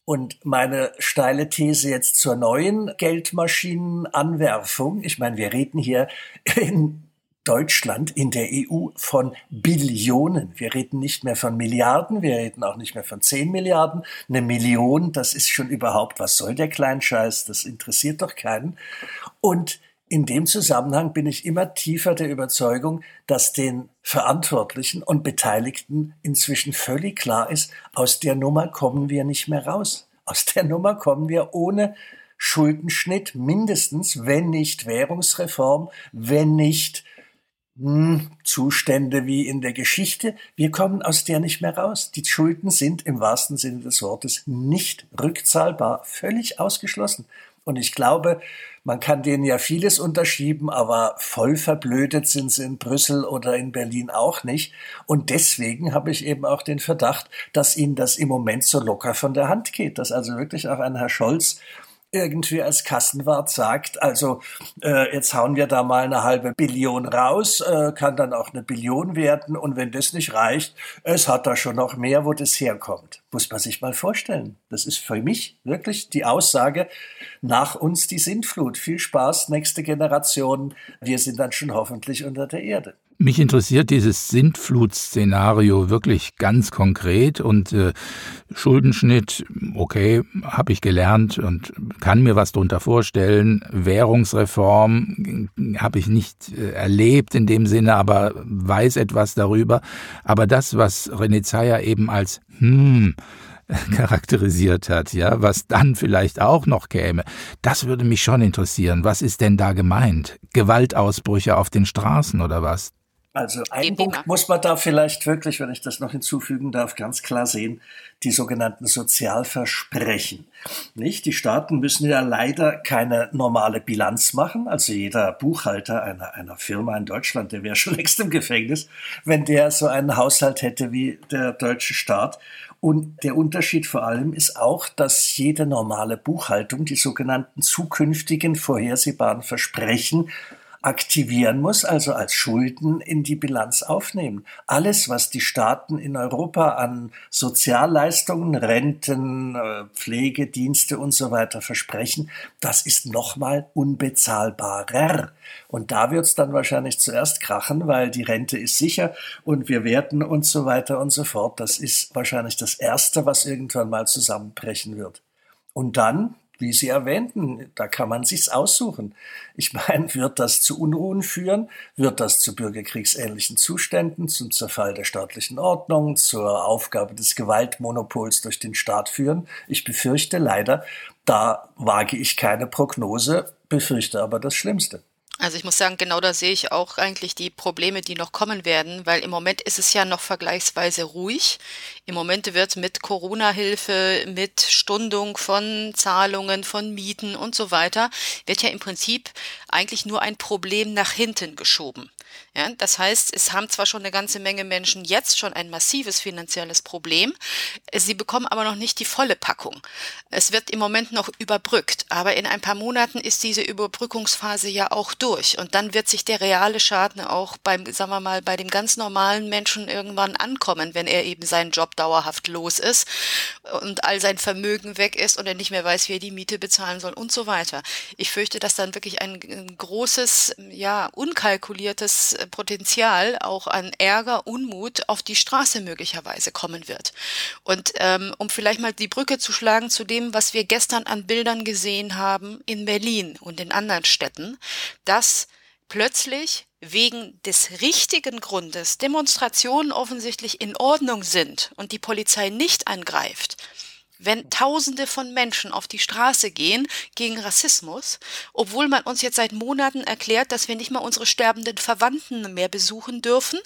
Und meine steile These jetzt zur neuen Geldmaschinenanwerfung, ich meine, wir reden hier in Deutschland in der EU von Billionen. Wir reden nicht mehr von Milliarden, wir reden auch nicht mehr von 10 Milliarden. Eine Million, das ist schon überhaupt, was soll der Kleinscheiß? Das interessiert doch keinen. Und in dem Zusammenhang bin ich immer tiefer der Überzeugung, dass den Verantwortlichen und Beteiligten inzwischen völlig klar ist, aus der Nummer kommen wir nicht mehr raus. Aus der Nummer kommen wir ohne Schuldenschnitt mindestens, wenn nicht Währungsreform, wenn nicht hm, Zustände wie in der Geschichte. Wir kommen aus der nicht mehr raus. Die Schulden sind im wahrsten Sinne des Wortes nicht rückzahlbar, völlig ausgeschlossen. Und ich glaube, man kann denen ja vieles unterschieben, aber voll verblödet sind sie in Brüssel oder in Berlin auch nicht. Und deswegen habe ich eben auch den Verdacht, dass ihnen das im Moment so locker von der Hand geht, dass also wirklich auch ein Herr Scholz irgendwie als Kassenwart sagt, also äh, jetzt hauen wir da mal eine halbe Billion raus, äh, kann dann auch eine Billion werden und wenn das nicht reicht, es hat da schon noch mehr, wo das herkommt. Muss man sich mal vorstellen. Das ist für mich wirklich die Aussage, nach uns die Sintflut. Viel Spaß, nächste Generation. Wir sind dann schon hoffentlich unter der Erde.
Mich interessiert dieses Sintflut-Szenario wirklich ganz konkret und äh, Schuldenschnitt, okay, habe ich gelernt und kann mir was darunter vorstellen. Währungsreform habe ich nicht äh, erlebt in dem Sinne, aber weiß etwas darüber. Aber das, was René Zeyer eben als hm [laughs] charakterisiert hat, ja, was dann vielleicht auch noch käme. Das würde mich schon interessieren. Was ist denn da gemeint? Gewaltausbrüche auf den Straßen oder was?
Also ein Punkt muss man da vielleicht wirklich, wenn ich das noch hinzufügen darf, ganz klar sehen, die sogenannten Sozialversprechen. Nicht? Die Staaten müssen ja leider keine normale Bilanz machen. Also jeder Buchhalter einer, einer Firma in Deutschland, der wäre [laughs] schon längst im Gefängnis, wenn der so einen Haushalt hätte wie der deutsche Staat. Und der Unterschied vor allem ist auch, dass jede normale Buchhaltung die sogenannten zukünftigen vorhersehbaren Versprechen aktivieren muss, also als Schulden in die Bilanz aufnehmen. Alles, was die Staaten in Europa an Sozialleistungen, Renten, äh, Pflegedienste und so weiter versprechen, das ist nochmal unbezahlbarer. Und da wird es dann wahrscheinlich zuerst krachen, weil die Rente ist sicher und wir werden und so weiter und so fort. Das ist wahrscheinlich das Erste, was irgendwann mal zusammenbrechen wird. Und dann, wie Sie erwähnten, da kann man sich's aussuchen. Ich meine, wird das zu Unruhen führen? Wird das zu bürgerkriegsähnlichen Zuständen, zum Zerfall der staatlichen Ordnung, zur Aufgabe des Gewaltmonopols durch den Staat führen? Ich befürchte leider, da wage ich keine Prognose, befürchte aber das Schlimmste.
Also ich muss sagen, genau da sehe ich auch eigentlich die Probleme, die noch kommen werden, weil im Moment ist es ja noch vergleichsweise ruhig. Im Moment wird mit Corona-Hilfe, mit Stundung von Zahlungen, von Mieten und so weiter, wird ja im Prinzip eigentlich nur ein Problem nach hinten geschoben. Ja, das heißt, es haben zwar schon eine ganze Menge Menschen jetzt schon ein massives finanzielles Problem, sie bekommen aber noch nicht die volle Packung. Es wird im Moment noch überbrückt, aber in ein paar Monaten ist diese Überbrückungsphase ja auch durch und dann wird sich der reale Schaden auch beim, sagen wir mal, bei dem ganz normalen Menschen irgendwann ankommen, wenn er eben seinen Job dauerhaft los ist und all sein Vermögen weg ist und er nicht mehr weiß, wie er die Miete bezahlen soll und so weiter. Ich fürchte, dass dann wirklich ein, großes, ja, unkalkuliertes Potenzial auch an Ärger, Unmut auf die Straße möglicherweise kommen wird. Und ähm, um vielleicht mal die Brücke zu schlagen zu dem, was wir gestern an Bildern gesehen haben in Berlin und in anderen Städten, dass plötzlich wegen des richtigen Grundes Demonstrationen offensichtlich in Ordnung sind und die Polizei nicht angreift, wenn Tausende von Menschen auf die Straße gehen gegen Rassismus, obwohl man uns jetzt seit Monaten erklärt, dass wir nicht mal unsere sterbenden Verwandten mehr besuchen dürfen,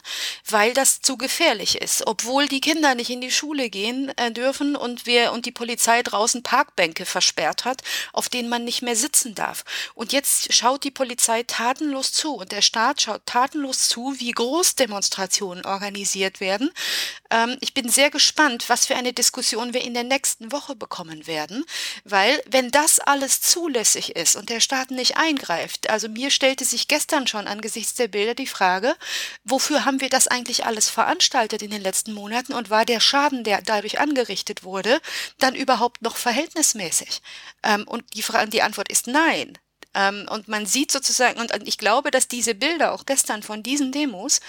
weil das zu gefährlich ist, obwohl die Kinder nicht in die Schule gehen äh, dürfen und wir und die Polizei draußen Parkbänke versperrt hat, auf denen man nicht mehr sitzen darf. Und jetzt schaut die Polizei tatenlos zu und der Staat schaut tatenlos zu, wie Großdemonstrationen organisiert werden. Ähm, ich bin sehr gespannt, was für eine Diskussion wir in der nächsten Woche bekommen werden, weil wenn das alles zulässig ist und der Staat nicht eingreift, also mir stellte sich gestern schon angesichts der Bilder die Frage, wofür haben wir das eigentlich alles veranstaltet in den letzten Monaten und war der Schaden, der dadurch angerichtet wurde, dann überhaupt noch verhältnismäßig? Ähm, und die, die Antwort ist nein. Ähm, und man sieht sozusagen, und ich glaube, dass diese Bilder auch gestern von diesen Demos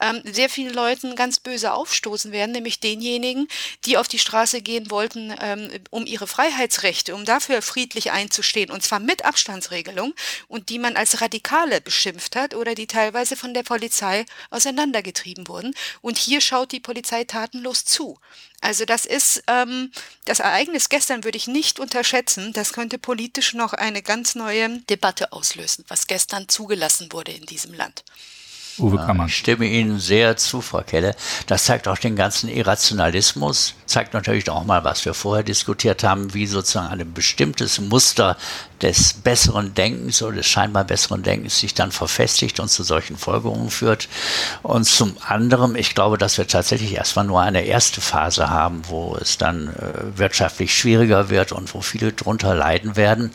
ähm, sehr vielen Leuten ganz böse aufstoßen werden, nämlich denjenigen, die auf die Straße gehen wollten, ähm, um ihre Freiheitsrechte, um dafür friedlich einzustehen, und zwar mit Abstandsregelung, und die man als Radikale beschimpft hat oder die teilweise von der Polizei auseinandergetrieben wurden. Und hier schaut die Polizei tatenlos zu. Also das ist ähm, das Ereignis gestern würde ich nicht unterschätzen. Das könnte politisch noch eine ganz neue Debatte auslösen, was gestern zugelassen wurde in diesem Land.
Uwe Kammer. Ich stimme Ihnen sehr zu, Frau Kelle. Das zeigt auch den ganzen Irrationalismus, zeigt natürlich auch mal, was wir vorher diskutiert haben, wie sozusagen ein bestimmtes Muster des besseren Denkens oder des scheinbar besseren Denkens sich dann verfestigt und zu solchen Folgerungen führt. Und zum anderen, ich glaube, dass wir tatsächlich erstmal nur eine erste Phase haben, wo es dann äh, wirtschaftlich schwieriger wird und wo viele drunter leiden werden.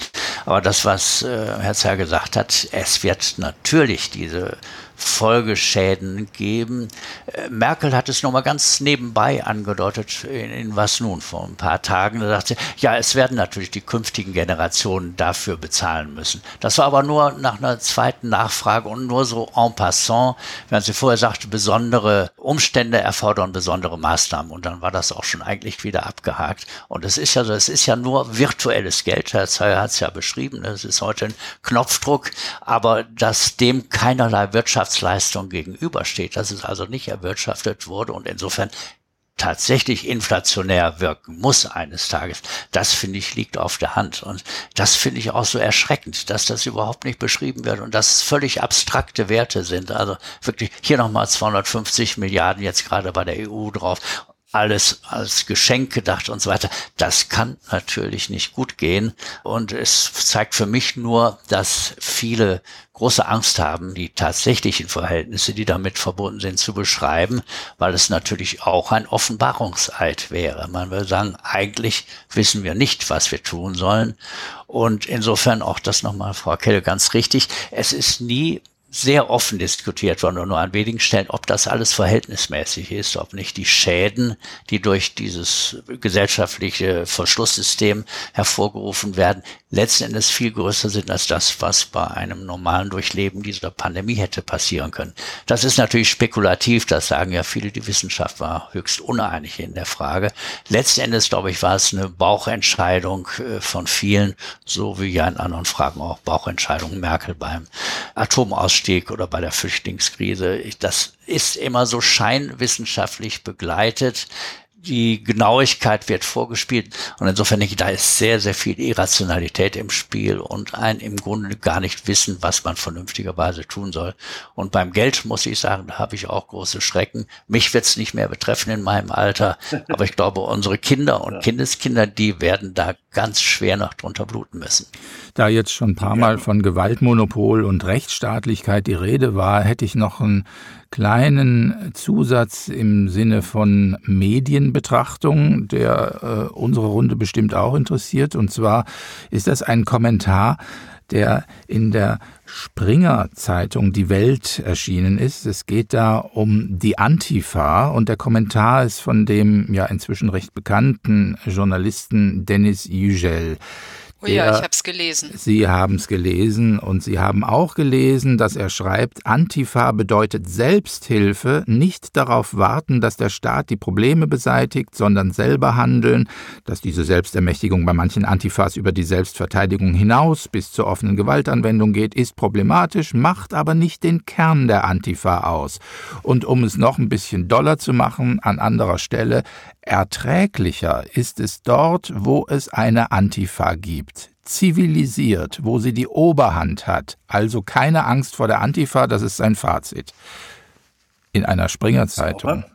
Aber das, was äh, Herr Zerr gesagt hat, es wird natürlich diese Folgeschäden geben. Äh, Merkel hat es nochmal ganz nebenbei angedeutet, in, in, was nun, vor ein paar Tagen. Da sagte sie, ja, es werden natürlich die künftigen Generationen dafür bezahlen müssen. Das war aber nur nach einer zweiten Nachfrage und nur so en passant, während sie vorher sagte, besondere Umstände erfordern besondere Maßnahmen. Und dann war das auch schon eigentlich wieder abgehakt. Und es ist ja so, es ist ja nur virtuelles Geld. Herr Zeyer hat es ja beschrieben. Es ist heute ein Knopfdruck, aber dass dem keinerlei Wirtschaft Wirtschaftsleistung gegenübersteht, dass es also nicht erwirtschaftet wurde und insofern tatsächlich inflationär wirken muss eines Tages, das finde ich liegt auf der Hand. Und das finde ich auch so erschreckend, dass das überhaupt nicht beschrieben wird und dass es völlig abstrakte Werte sind. Also wirklich hier nochmal 250 Milliarden jetzt gerade bei der EU drauf alles als Geschenk gedacht und so weiter. Das kann natürlich nicht gut gehen. Und es zeigt für mich nur, dass viele große Angst haben, die tatsächlichen Verhältnisse, die damit verbunden sind, zu beschreiben, weil es natürlich auch ein Offenbarungseid wäre. Man würde sagen, eigentlich wissen wir nicht, was wir tun sollen. Und insofern auch das nochmal, Frau Kelle, ganz richtig. Es ist nie sehr offen diskutiert worden und nur an wenigen Stellen, ob das alles verhältnismäßig ist, ob nicht die Schäden, die durch dieses gesellschaftliche Verschlusssystem hervorgerufen werden, letzten Endes viel größer sind als das, was bei einem normalen Durchleben dieser Pandemie hätte passieren können. Das ist natürlich spekulativ, das sagen ja viele, die Wissenschaft war höchst uneinig in der Frage. Letzten Endes, glaube ich, war es eine Bauchentscheidung äh, von vielen, so wie ja in anderen Fragen auch Bauchentscheidungen Merkel beim Atomausstieg oder bei der Flüchtlingskrise. Das ist immer so scheinwissenschaftlich begleitet die Genauigkeit wird vorgespielt. Und insofern denke ich, da ist sehr, sehr viel Irrationalität im Spiel und ein im Grunde gar nicht wissen, was man vernünftigerweise tun soll. Und beim Geld muss ich sagen, da habe ich auch große Schrecken. Mich wird es nicht mehr betreffen in meinem Alter, aber ich glaube, unsere Kinder und Kindeskinder, die werden da ganz schwer noch drunter bluten müssen.
Da jetzt schon ein paar Mal von Gewaltmonopol und Rechtsstaatlichkeit die Rede war, hätte ich noch einen kleinen Zusatz im Sinne von Medienbetrachtung, der äh, unsere Runde bestimmt auch interessiert. Und zwar ist das ein Kommentar, der in der Springer Zeitung Die Welt erschienen ist. Es geht da um die Antifa und der Kommentar ist von dem ja inzwischen recht bekannten Journalisten Dennis Yücel.
Oh ja, ich habe es gelesen.
Sie haben es gelesen und Sie haben auch gelesen, dass er schreibt, Antifa bedeutet Selbsthilfe, nicht darauf warten, dass der Staat die Probleme beseitigt, sondern selber handeln, dass diese Selbstermächtigung bei manchen Antifas über die Selbstverteidigung hinaus bis zur offenen Gewaltanwendung geht, ist problematisch, macht aber nicht den Kern der Antifa aus. Und um es noch ein bisschen doller zu machen, an anderer Stelle, Erträglicher ist es dort, wo es eine Antifa gibt. Zivilisiert, wo sie die Oberhand hat. Also keine Angst vor der Antifa, das ist sein Fazit. In einer Springer-Zeitung.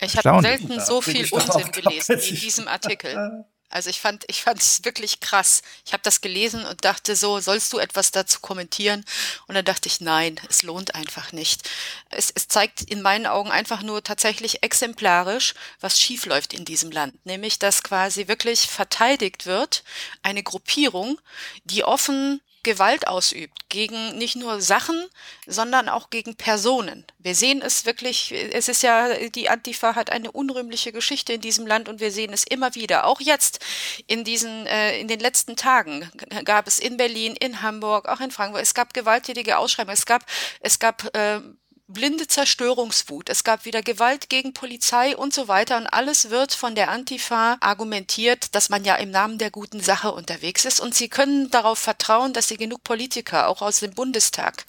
Ich habe selten so viel Unsinn gelesen wie in diesem Artikel. [laughs] Also ich fand, ich fand es wirklich krass. Ich habe das gelesen und dachte so, sollst du etwas dazu kommentieren? Und dann dachte ich, nein, es lohnt einfach nicht. Es, es zeigt in meinen Augen einfach nur tatsächlich exemplarisch, was schiefläuft in diesem Land. Nämlich, dass quasi wirklich verteidigt wird, eine Gruppierung, die offen Gewalt ausübt gegen nicht nur Sachen, sondern auch gegen Personen. Wir sehen es wirklich, es ist ja, die Antifa hat eine unrühmliche Geschichte in diesem Land und wir sehen es immer wieder. Auch jetzt in diesen, äh, in den letzten Tagen gab es in Berlin, in Hamburg, auch in Frankfurt, es gab gewalttätige Ausschreibungen, es gab, es gab äh, blinde Zerstörungswut. Es gab wieder Gewalt gegen Polizei und so weiter. Und alles wird von der Antifa argumentiert, dass man ja im Namen der guten Sache unterwegs ist. Und sie können darauf vertrauen, dass sie genug Politiker, auch aus dem Bundestag,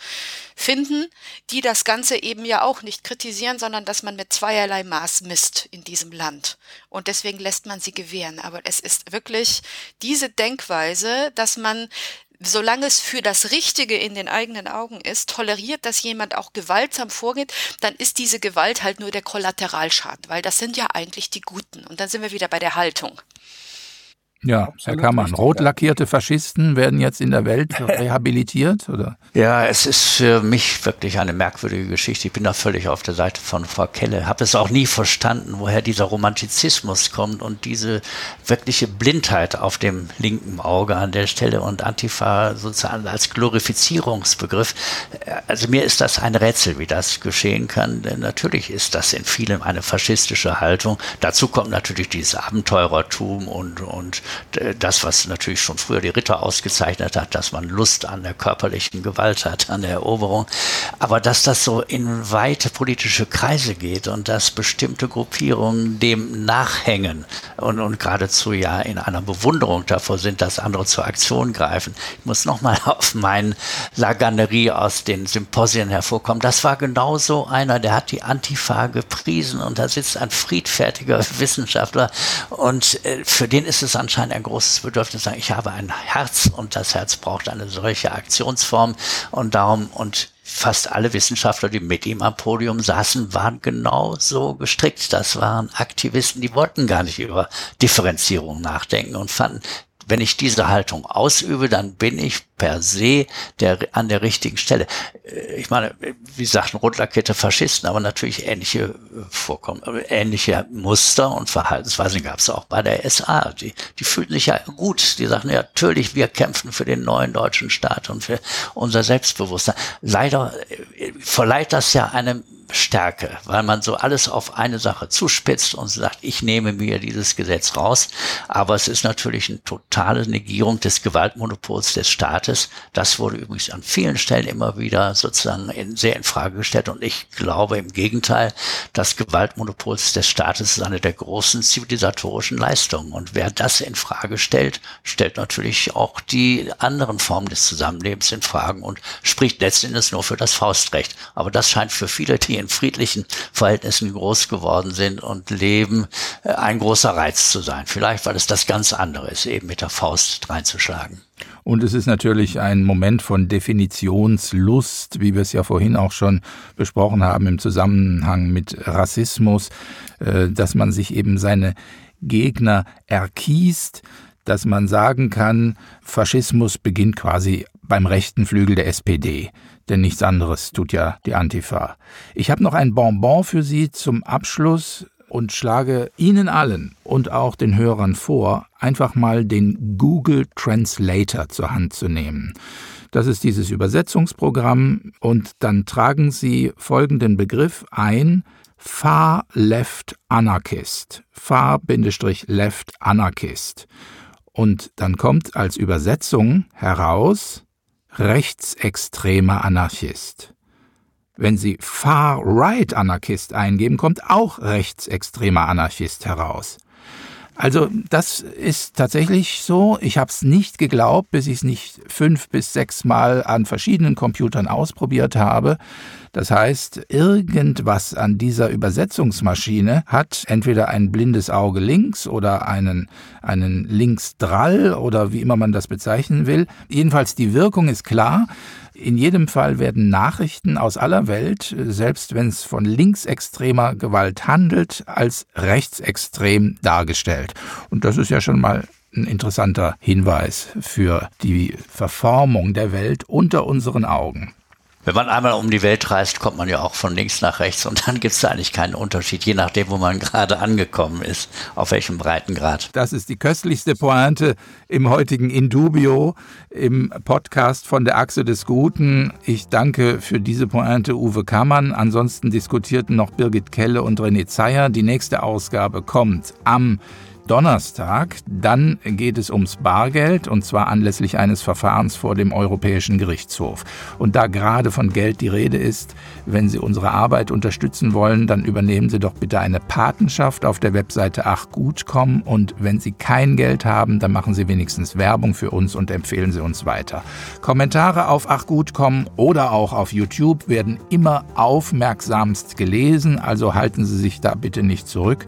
finden, die das Ganze eben ja auch nicht kritisieren, sondern dass man mit zweierlei Maß misst in diesem Land. Und deswegen lässt man sie gewähren. Aber es ist wirklich diese Denkweise, dass man solange es für das Richtige in den eigenen Augen ist, toleriert, dass jemand auch gewaltsam vorgeht, dann ist diese Gewalt halt nur der Kollateralschaden, weil das sind ja eigentlich die Guten. Und dann sind wir wieder bei der Haltung.
Ja, Herr Kammann, rot lackierte Faschisten werden jetzt in der Welt [laughs] rehabilitiert, oder?
Ja, es ist für mich wirklich eine merkwürdige Geschichte. Ich bin da völlig auf der Seite von Frau Kelle. Habe es auch nie verstanden, woher dieser Romantizismus kommt und diese wirkliche Blindheit auf dem linken Auge an der Stelle und Antifa sozusagen als Glorifizierungsbegriff. Also mir ist das ein Rätsel, wie das geschehen kann, denn natürlich ist das in vielem eine faschistische Haltung. Dazu kommt natürlich dieses Abenteurertum und, und das, was natürlich schon früher die Ritter ausgezeichnet hat, dass man Lust an der körperlichen Gewalt hat, an der Eroberung. Aber dass das so in weite politische Kreise geht und dass bestimmte Gruppierungen dem nachhängen und, und geradezu ja in einer Bewunderung davor sind, dass andere zur Aktion greifen. Ich muss nochmal [laughs] auf meinen Laganerie aus den Symposien hervorkommen. Das war genau so einer, der hat die Antifa gepriesen und da sitzt ein friedfertiger [laughs] Wissenschaftler und äh, für den ist es anscheinend anscheinend ein großes Bedürfnis sagen, ich habe ein Herz und das Herz braucht eine solche Aktionsform und darum und fast alle Wissenschaftler, die mit ihm am Podium saßen, waren genau so gestrickt. Das waren Aktivisten, die wollten gar nicht über Differenzierung nachdenken und fanden, wenn ich diese Haltung ausübe, dann bin ich per se der, an der richtigen Stelle. Äh, ich meine, wie sagten rundlackierte Faschisten, aber natürlich ähnliche äh, Vorkommen, äh, ähnliche Muster und Verhaltensweisen gab es auch bei der SA. Die, die fühlten sich ja gut. Die sagten ja, natürlich, wir kämpfen für den neuen deutschen Staat und für unser Selbstbewusstsein. Leider verleiht das ja einem Stärke, weil man so alles auf eine Sache zuspitzt und sagt, ich nehme mir dieses Gesetz raus. Aber es ist natürlich eine totale Negierung des Gewaltmonopols des Staates. Das wurde übrigens an vielen Stellen immer wieder sozusagen in, sehr in Frage gestellt. Und ich glaube im Gegenteil, das Gewaltmonopol des Staates ist eine der großen zivilisatorischen Leistungen. Und wer das in Frage stellt, stellt natürlich auch die anderen Formen des Zusammenlebens in Fragen und spricht letztendlich nur für das Faustrecht. Aber das scheint für viele, die in friedlichen Verhältnissen groß geworden sind und leben, äh, ein großer Reiz zu sein. Vielleicht, weil es das ganz andere ist, eben mit der Faust reinzuschlagen.
Und es ist natürlich ein Moment von Definitionslust, wie wir es ja vorhin auch schon besprochen haben im Zusammenhang mit Rassismus, äh, dass man sich eben seine Gegner erkiest, dass man sagen kann, Faschismus beginnt quasi beim rechten Flügel der SPD denn nichts anderes tut ja die Antifa. Ich habe noch ein Bonbon für Sie zum Abschluss und schlage Ihnen allen und auch den Hörern vor, einfach mal den Google Translator zur Hand zu nehmen. Das ist dieses Übersetzungsprogramm und dann tragen Sie folgenden Begriff ein, Far Left Anarchist. Far-Left Anarchist. Und dann kommt als Übersetzung heraus rechtsextremer Anarchist. Wenn Sie Far-Right Anarchist eingeben, kommt auch rechtsextremer Anarchist heraus. Also das ist tatsächlich so. Ich habe es nicht geglaubt, bis ich es nicht fünf bis sechs Mal an verschiedenen Computern ausprobiert habe. Das heißt, irgendwas an dieser Übersetzungsmaschine hat entweder ein blindes Auge links oder einen, einen Linksdrall oder wie immer man das bezeichnen will. Jedenfalls die Wirkung ist klar. In jedem Fall werden Nachrichten aus aller Welt, selbst wenn es von linksextremer Gewalt handelt, als rechtsextrem dargestellt. Und das ist ja schon mal ein interessanter Hinweis für die Verformung der Welt unter unseren Augen.
Wenn man einmal um die Welt reist, kommt man ja auch von links nach rechts und dann gibt es da eigentlich keinen Unterschied, je nachdem, wo man [laughs] gerade angekommen ist, auf welchem Breitengrad.
Das ist die köstlichste Pointe im heutigen Indubio, im Podcast von der Achse des Guten. Ich danke für diese Pointe Uwe Kammann. Ansonsten diskutierten noch Birgit Kelle und René Zeyer. Die nächste Ausgabe kommt am Donnerstag. Dann geht es ums Bargeld und zwar anlässlich eines Verfahrens vor dem Europäischen Gerichtshof. Und da gerade von Geld die Rede ist, wenn Sie unsere Arbeit unterstützen wollen, dann übernehmen Sie doch bitte eine Patenschaft auf der Webseite achgutcom und wenn Sie kein Geld haben, dann machen Sie wenigstens Werbung für uns und empfehlen Sie uns weiter. Kommentare auf achgutcom oder auch auf YouTube werden immer aufmerksamst gelesen, also halten Sie sich da bitte nicht zurück